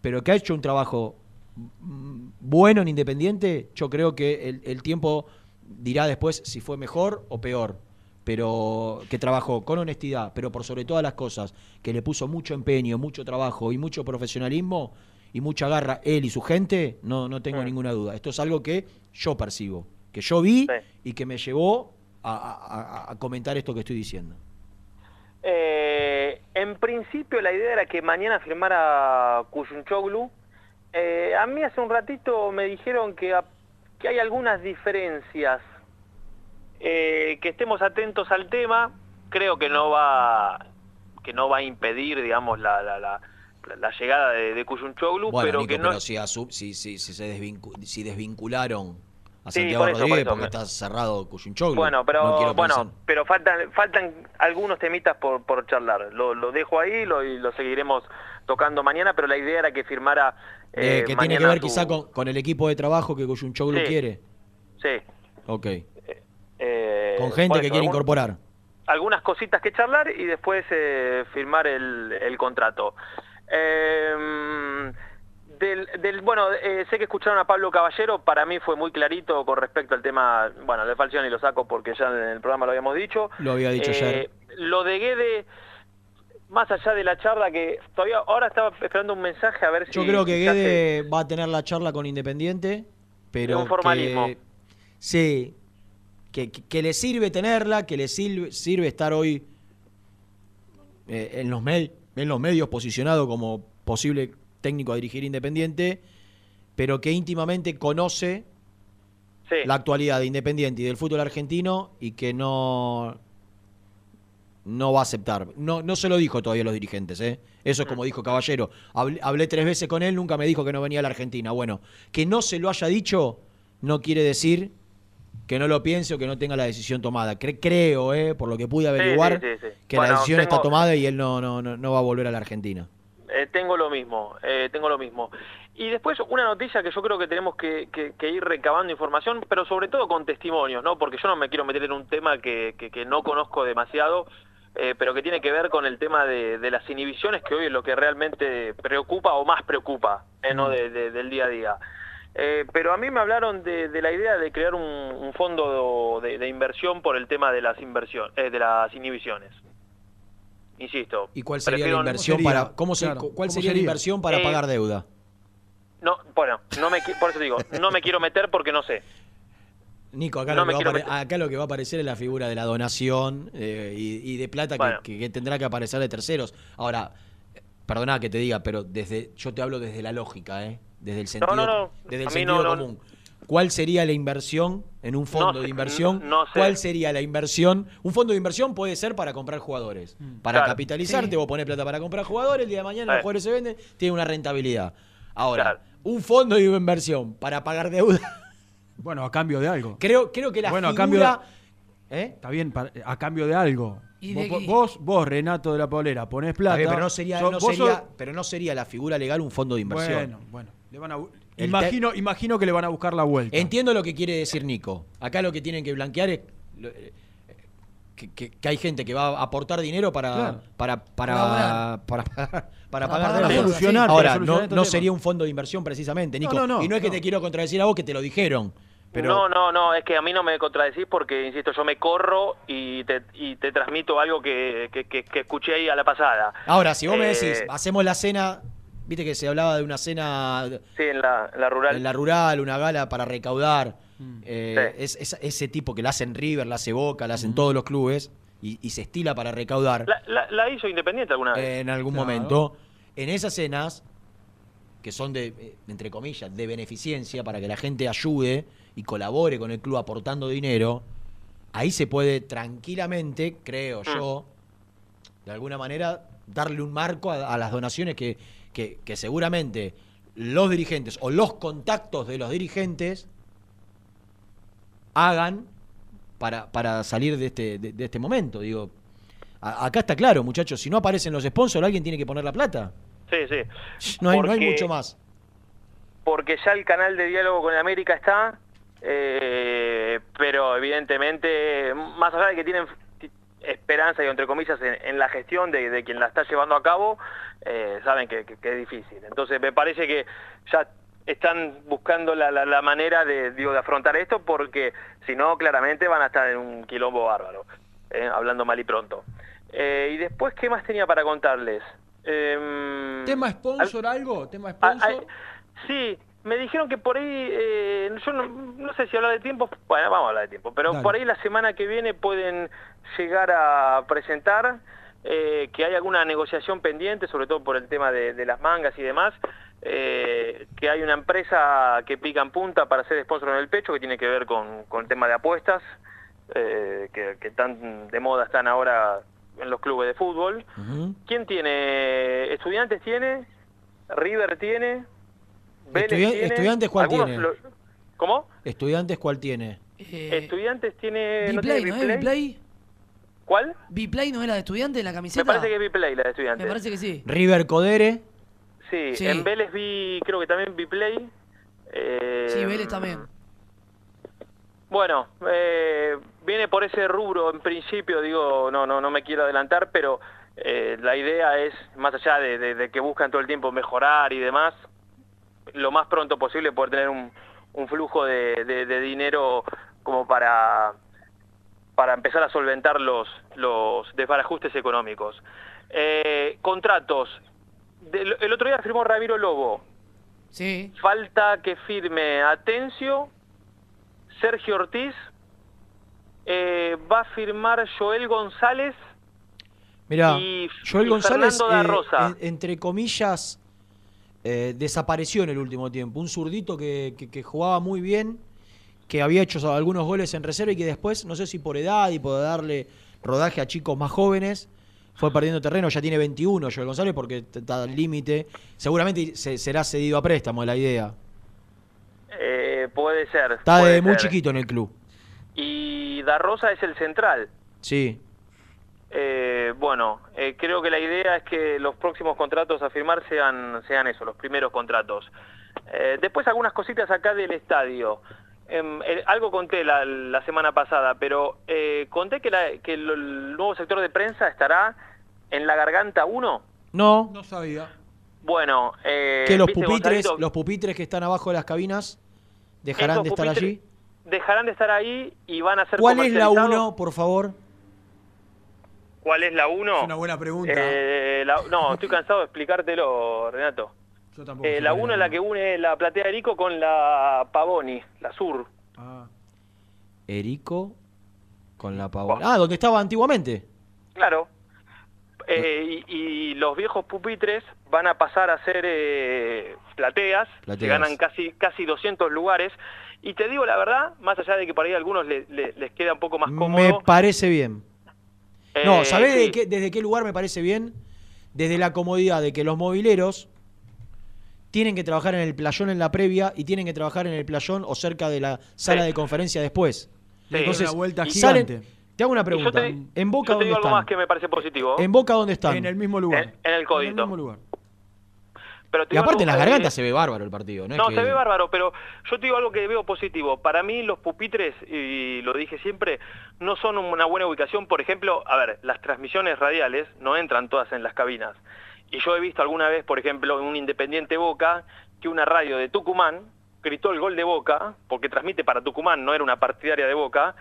pero que ha hecho un trabajo mm, bueno en Independiente, yo creo que el, el tiempo dirá después si fue mejor o peor. Pero que trabajó con honestidad, pero por sobre todas las cosas, que le puso mucho empeño, mucho trabajo y mucho profesionalismo y mucha garra él y su gente, no, no tengo ninguna duda. Esto es algo que yo percibo, que yo vi y que me llevó a, a- a- a comentar esto que estoy diciendo. Eh, en principio la idea era que mañana firmara Kuyunchoglu. Eh, a mí hace un ratito me dijeron que, a- que hay algunas diferencias. Eh, que estemos atentos al tema. Creo que no va que no va a impedir, digamos, la, la, la, la llegada de, de Kuyunchoglu, Bueno, pero Nico, que no pero si, asu- si, si, si se si desvincularon a Sí, Santiago por eso, Rodríguez por porque está cerrado Cuyunchoglu. Bueno, pero No bueno, pensar- pero faltan faltan algunos temitas por, por charlar. Lo, lo dejo ahí lo, y lo seguiremos tocando mañana, pero la idea era que firmara Eh, eh, que tiene que ver quizá con, con el equipo de trabajo que Kuyunchoglu Sí. quiere. Sí. Ok. eh, Con gente que quiere algún- incorporar. Algunas cositas que charlar y después eh, firmar el, el contrato. Eh, del, del- bueno, eh, sé que escucharon a Pablo Caballero, para mí fue muy clarito con respecto al tema, bueno, de Falcioni lo saco porque ya en el programa lo habíamos dicho. Lo había dicho Eh, ayer. Lo de Guede, más allá de la charla que todavía, ahora estaba esperando un mensaje a ver si... Yo creo que ya se- Guede va a tener la charla con Independiente, pero un formalismo. que- sí, que, que- que le sirve tenerla, que le sirve, sirve estar hoy eh, en, los med- en los medios posicionado como posible técnico a dirigir Independiente, pero que íntimamente conoce la actualidad de Independiente y del fútbol argentino y que no no va a aceptar. No, no se lo dijo todavía a los dirigentes, ¿eh? Eso es como dijo Caballero. Hablé, hablé tres veces con él, nunca me dijo que no venía a la Argentina. Bueno, que no se lo haya dicho no quiere decir que no lo piense o que no tenga la decisión tomada. Cre- creo, ¿eh? por lo que pude averiguar, sí, sí, sí. que Bueno, la decisión está tomada y él no, no, no, no va a volver a la Argentina. Eh, tengo lo mismo, eh, tengo lo mismo. Y después una noticia que yo creo que tenemos que, que- que ir recabando información, pero sobre todo con testimonios, ¿no? Porque yo no me quiero meter en un tema que, no conozco demasiado, eh, pero que tiene que ver con el tema de, de las inhibiciones, que hoy es lo que realmente preocupa o más preocupa, ¿no? De- de- del día a día. Eh, pero a mí me hablaron de, de la idea de crear un, un fondo de, de inversión por el tema de las inversión, eh, de las inhibiciones. Insisto. ¿Y cuál sería prefiero- la inversión para cómo se, Claro, cuál ¿cómo sería, la inversión para Eh, pagar deuda? No, bueno, no me, por eso digo, no me quiero meter porque no sé. Nico, acá, no lo que va a quiero apare- meter. acá lo que va a aparecer es la figura de la donación eh, y, y de plata que- Bueno. que, que tendrá que aparecer de terceros. Ahora, perdona que te diga, pero desde yo te hablo desde la lógica, ¿eh? desde el sentido, no, no. Desde el sentido no, no. común. ¿Cuál sería la inversión en un fondo No de inversión? no sé. ¿Cuál sería la inversión? Un fondo de inversión puede ser para comprar jugadores. Para Claro. capitalizarte, Sí. vos ponés plata para comprar jugadores, el día de mañana los jugadores se venden, tiene una rentabilidad. Ahora, un fondo de inversión para pagar deuda. Bueno, a cambio de algo. Creo, creo que la Bueno, a figura... ¿Eh? Está bien, a cambio de algo. ¿Y vos, de vos, vos, Renato de la Polera, ponés plata. Bien, pero no sería, so- no vos sería- sos- pero no sería la figura legal un fondo de inversión. Bueno, bueno. Le van a El imagino, imagino que le van a buscar la vuelta. Entiendo lo que quiere decir Nico. Acá lo que tienen que blanquear es eh, que, que- que hay gente que va a aportar dinero para Claro. para para para, para, para Para pagar solucionar, Ahora, para solucionar no, no sería un fondo de inversión precisamente, Nico. No, no, no, y no es que no. te quiero contradecir a vos que te lo dijeron. Pero No, no, no, es que a mí no me contradecís porque, insisto, yo me corro y te, y te transmito algo que, que, que- que escuché ahí a la pasada. ahora si vos me Eh, decís, hacemos la cena, viste que se hablaba de una cena Sí, en la, en la rural. en la rural, una gala para recaudar. Mm. eh, es, es- ese tipo que la hacen River, la hace Boca, la hacen todos los clubes y, y se estila para recaudar. La, la- la hizo Independiente alguna vez. en algún Claro. momento. En esas cenas, que son de, eh, entre comillas, de beneficencia para que la gente ayude y colabore con el club aportando dinero, ahí se puede tranquilamente, creo yo, de alguna manera, darle un marco a, a las donaciones que, que, que seguramente los dirigentes o los contactos de los dirigentes hagan para, para salir de este, de, de este momento. Digo, a- acá está claro, muchachos, si no aparecen los sponsors, alguien tiene que poner la plata. Sí, sí. No hay, no hay mucho más. Porque ya el canal de diálogo con América está, eh, pero evidentemente, más allá de que tienen esperanza y entre comillas en, en la gestión de, de quien la está llevando a cabo, eh, saben que, que- que es difícil. Entonces me parece que ya están buscando la, la- la manera de, digo, de afrontar esto porque si no, claramente van a estar en un quilombo bárbaro, eh, hablando mal y pronto. Eh, y después, ¿qué más tenía para contarles? Em, ¿Tema sponsor algo? ¿Tema sponsor? sí, me dijeron que por ahí, eh, yo no, no sé si hablar de tiempo, bueno, vamos a hablar de tiempo, pero Dale. por ahí la semana que viene pueden llegar a presentar eh, que hay alguna negociación pendiente, sobre todo por el tema de, de las mangas y demás, eh, que hay una empresa que pica en punta para ser sponsor en el pecho, que tiene que ver con, con el tema de apuestas, eh, que, que tan de moda están ahora en los clubes de fútbol. ¿Quién tiene? ¿Estudiantes tiene? ¿River tiene? Vélez Estudia- tiene, ¿Estudiantes cuál tiene? lo- ¿Cómo? ¿Estudiantes cuál tiene? Estudiantes tiene... ¿no Biplay, tiene ¿no es Biplay? Biplay? ¿Cuál? ¿Biplay no era de estudiante la camiseta? Me parece que es Biplay la de estudiantes. Me parece que sí. River Codere. Sí, Sí. en Vélez vi, creo que también Biplay. Eh, Sí, Vélez también. Bueno, eh, viene por ese rubro en principio, digo, no, no, no me quiero adelantar, pero eh, la idea es, más allá de, de- de que buscan todo el tiempo mejorar y demás, lo más pronto posible poder tener un, un flujo de, de- de dinero como para, para empezar a solventar los, los desbarajustes económicos. Eh, contratos. Del- el otro día firmó Ramiro Lobo. Sí. Falta que firme Atencio, Sergio Ortiz, eh, va a firmar Joel González Mira, y, Joel y González, Fernando da eh, Rosa. en- entre comillas, eh, desapareció en el último tiempo. Un zurdito que, que- que jugaba muy bien, que había hecho algunos goles en reserva y que después, no sé si por edad y por darle rodaje a chicos más jóvenes, fue perdiendo terreno. Ya tiene 21 Joel González porque está al límite. Seguramente se- será cedido a préstamo, es la idea. Eh, puede ser. Está puede de muy chiquito en el club. Y Da Rosa es el central. Sí. Eh, bueno, eh, creo que la idea es que los próximos contratos a firmar sean, sean eso, los primeros contratos. Eh, después algunas cositas acá del estadio. Em, eh, algo conté la, la semana pasada, pero eh, conté que, la- que el, el nuevo sector de prensa estará en la Garganta 1. No. No sabía. Bueno, eh, que los ¿viste, pupitres, Gonzalito? los pupitres que están abajo de las cabinas dejarán de estar allí. Dejarán de estar ahí y van a ser ¿Cuál es la comercializados. 1, por favor? ¿Cuál es la 1? Es una buena pregunta. Eh, la- no, estoy cansado de explicártelo, Renato. Yo tampoco Eh, la cuál 1 es la que une la platea de Erico con la Pavoni, la sur. Ah. Erico con la pavona. Ah, donde estaba antiguamente. Claro. Eh, y, y los viejos pupitres van a pasar a ser eh, plateas, Plateas. que ganan casi casi 200 lugares. Y te digo la verdad, más allá de que por ahí a algunos le- le- les queda un poco más Me cómodo. parece bien. No, eh, ¿sabés sí. de qué- desde qué lugar me parece bien? Desde la comodidad de que los mobileros tienen que trabajar en el playón en la previa y tienen que trabajar en el playón o cerca de la sala Sí. de conferencia después. Sí. Entonces, Una vuelta salen- gigante. te hago una pregunta. te- ¿En Boca yo te dónde digo algo están? más que me parece positivo. ¿En Boca dónde están? En el mismo lugar. En, en el códito. En el mismo lugar. Pero Y aparte en las que- gargantas se ve bárbaro el partido, ¿no? No, es que- se ve bárbaro, pero yo te digo algo que veo positivo. Para mí los pupitres, y lo dije siempre, no son una buena ubicación. Por ejemplo, a ver, las transmisiones radiales no entran todas en las cabinas. Y yo he visto alguna vez, por ejemplo, en un Independiente Boca, que una radio de Tucumán gritó el gol de Boca, porque transmite para Tucumán, no era una partidaria de Boca,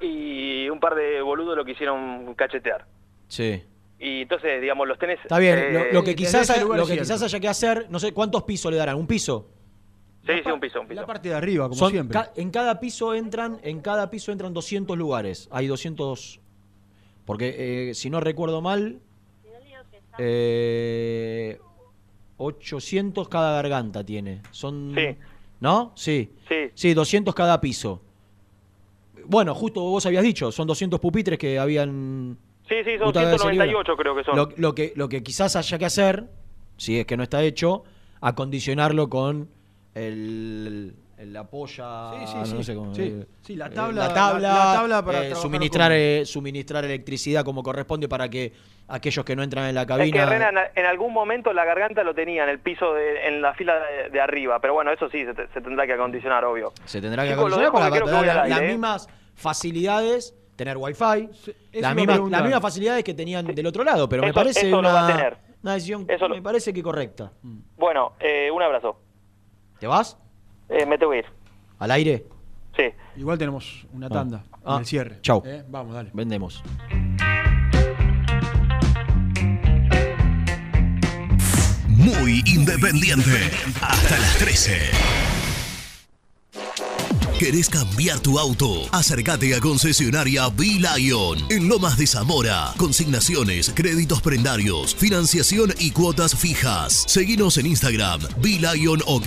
y un par de boludos lo quisieron cachetear. Sí. Y entonces, digamos, los tenés... Está bien, eh, lo, lo que desde quizás, lugar lo que quizás haya que hacer, no sé cuántos pisos le darán, un piso. Sí, sí, un piso, un piso. La parte de arriba, como Son siempre. ca- en cada piso entran, en cada piso entran 200 lugares. Hay 200 porque eh, si no recuerdo mal eh, 800 cada garganta tiene. Son Sí. ¿No? Sí. Sí. Sí, 200 cada piso. Bueno, justo vos habías dicho, son 200 pupitres que habían Sí, sí, son Gustavo de 198 creo que son. lo, lo que, lo que quizás haya que hacer, si es que no está hecho, acondicionarlo con el, el apoya, Sí, sí, no sí. sé cómo- Sí. eh, Sí, la eh, tabla- la tabla, la- la tabla para eh, suministrar, con- eh, suministrar electricidad como corresponde para que aquellos que no entran en la Es cabina... que Rena, en- algún momento la garganta lo tenía en el piso, de- en la fila de, de arriba, pero bueno, eso sí se, te- se tendrá que acondicionar, obvio. Se tendrá que acondicionar para la- las mismas facilidades tener wifi, las mismas, las mismas facilidades que tenían del otro lado, pero me parece eso lo va a una, tener. una decisión, Eso lo- me parece que correcta. Bueno, eh, un abrazo. ¿Te vas? Eh, me tengo que ir. ¿Al aire? Sí. Igual tenemos una tanda Ah. en el cierre. Chau. ¿Eh? Vamos, dale. Vendemos. Muy independiente. Hasta las 13. ¿Querés cambiar tu auto? Acércate a concesionaria B-Lion en Lomas de Zamora. Consignaciones, créditos prendarios, financiación y cuotas fijas. Seguinos en Instagram, B-Lion OK.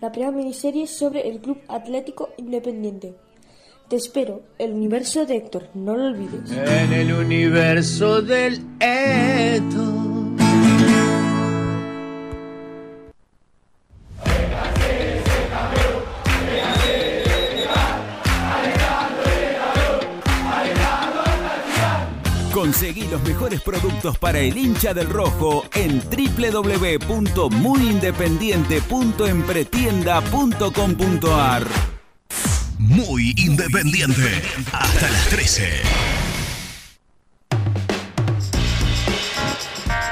la primera miniserie sobre el Club Atlético Independiente. Te espero, el universo de Héctor, no lo olvides. En el universo del Eto. Conseguí los mejores productos para el hincha del rojo en www.muyindependiente.empretienda.com.ar. Muy independiente. Hasta las 13.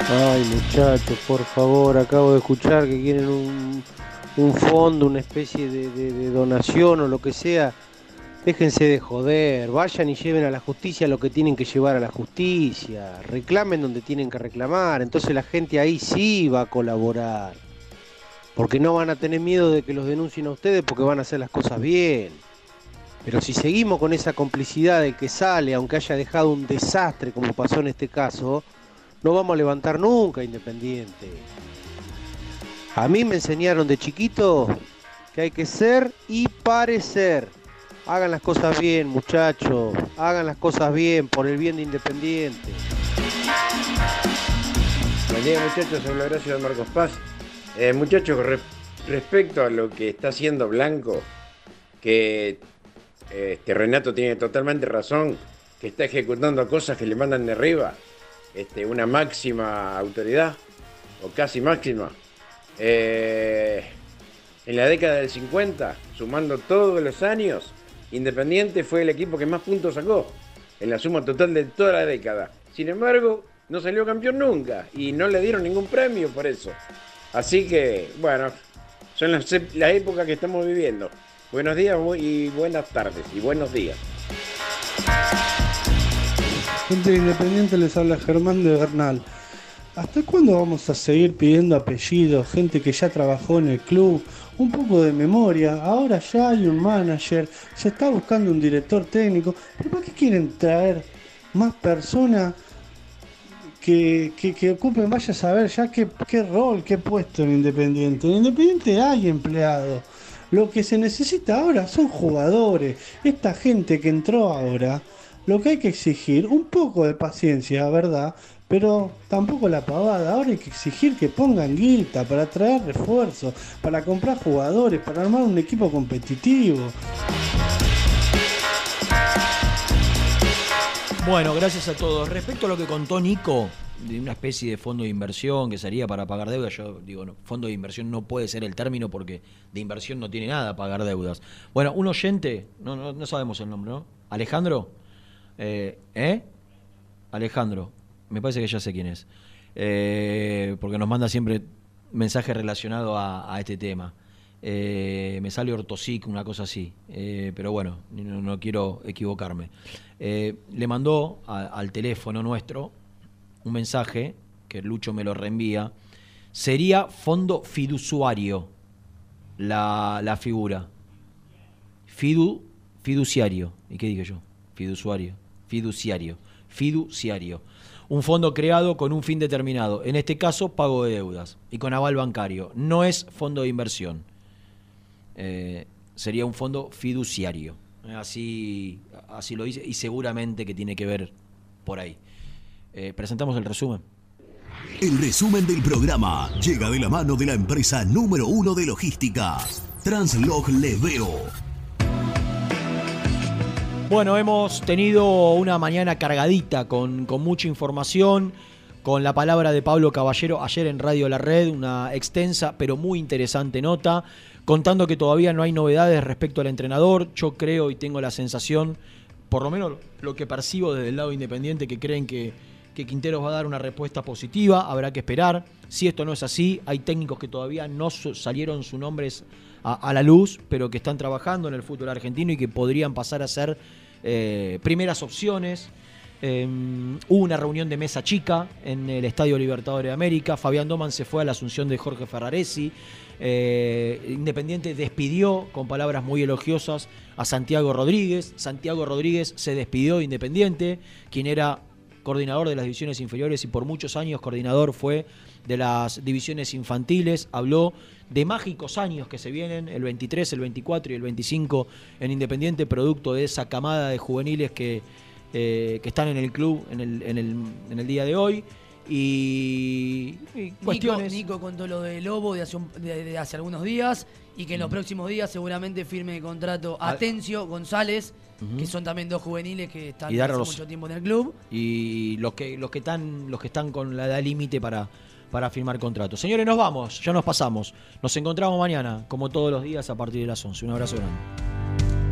Ay, muchachos, por favor, acabo de escuchar que quieren un, un fondo, una especie de, de- de donación o lo que sea. Déjense de joder, vayan y lleven a la justicia lo que tienen que llevar a la justicia, reclamen donde tienen que reclamar, entonces la gente ahí sí va a colaborar. Porque no van a tener miedo de que los denuncien a ustedes porque van a hacer las cosas bien. Pero si seguimos con esa complicidad del que sale, aunque haya dejado un desastre como pasó en este caso, no vamos a levantar nunca Independiente. A mí me enseñaron de chiquito que hay que ser y parecer. Hagan las cosas bien, muchachos. Hagan las cosas bien por el bien de Independiente. Buen día muchachos, habla Horacio de Marcos Paz. Eh, muchachos, re- respecto a lo que está haciendo Blanco, que este Renato tiene totalmente razón, que está ejecutando cosas que le mandan de arriba, este, una máxima autoridad, o casi máxima. Eh, en la década del 50, sumando todos los años, Independiente fue el equipo que más puntos sacó, en la suma total de toda la década. Sin embargo, no salió campeón nunca y no le dieron ningún premio por eso. Así que, bueno, son las, ep- la época que estamos viviendo. Buenos días y buenas tardes y buenos días. Gente de Independiente les habla Germán de Bernal. ¿Hasta cuándo vamos a seguir pidiendo apellidos, gente que ya trabajó en el club? Un poco de memoria, ahora ya hay un manager, se está buscando un director técnico, pero ¿para qué quieren traer más personas que, que, ocupen, vaya a saber ya qué, qué rol, qué puesto en Independiente? En Independiente hay empleados. Lo que se necesita ahora son jugadores. Esta gente que entró ahora, lo que hay que exigir, un poco de paciencia, ¿verdad? Pero tampoco la pavada. Ahora hay que exigir que pongan guita para traer refuerzos, para comprar jugadores, para armar un equipo competitivo. Bueno, gracias a todos. Respecto a lo que contó Nico, de una especie de fondo de inversión que sería para pagar deudas, yo digo, no, fondo de inversión no puede ser el término porque de inversión no tiene nada pagar deudas. Bueno, un oyente, no, no, no sabemos el nombre, ¿no? Alejandro, eh, ¿eh? Alejandro, me parece que ya sé quién es. eh, porque nos manda siempre mensajes relacionados a, a este tema. Eh, me sale ortosic, una cosa así, eh, pero bueno, no, quiero equivocarme. Le mandó al teléfono nuestro un mensaje que Lucho me lo reenvía. Sería fondo fiduciario la, la figura. Fidu, fiduciario. ¿Y qué dije yo? Fiduciario. Fiduciario. Fiduciario. Un fondo creado con un fin determinado. En este caso, pago de deudas. Y con aval bancario. No es fondo de inversión. Eh, sería un fondo fiduciario. Así, así lo dice. Y seguramente que tiene que ver por ahí. Eh, presentamos el resumen. El resumen del programa llega de la mano de la empresa número uno de logística, Translog Leveo. Bueno, hemos tenido una mañana cargadita con, con mucha información, con la palabra de Pablo Caballero ayer en Radio La Red, una extensa pero muy interesante nota, contando que todavía no hay novedades respecto al entrenador. Yo creo y tengo la sensación, por lo menos lo que percibo desde el lado independiente, que creen que, que Quinteros va a dar una respuesta positiva, habrá que esperar. Si esto no es así, hay técnicos que todavía no salieron sus nombres a, la luz, pero que están trabajando en el fútbol argentino y que podrían pasar a ser eh, primeras opciones. Hubo una reunión de mesa chica en el Estadio Libertadores de América. Fabián Doman se fue a la asunción de Jorge Ferraresi. Eh, Independiente despidió con palabras muy elogiosas a Santiago Rodríguez. Santiago Rodríguez se despidió de Independiente, quien era coordinador de las divisiones inferiores y por muchos años coordinador fue de las divisiones infantiles. Habló de mágicos años que se vienen, el 23, el 24 y el 25 en Independiente, producto de esa camada de juveniles que, eh, que están en el club en el, en el, en el día de hoy. Y, y cuestiones. Nico, Nico contó lo de Lobo de hace, un- de- de hace algunos días y que en los próximos días seguramente firme contrato Ah. Atencio, González, que son también dos juveniles que están hace mucho tiempo en el club. y los que los que están los que están con la edad límite para para firmar contratos. Señores, nos vamos, ya nos pasamos. Nos encontramos mañana, como todos los días, a partir de las 11. Un abrazo grande.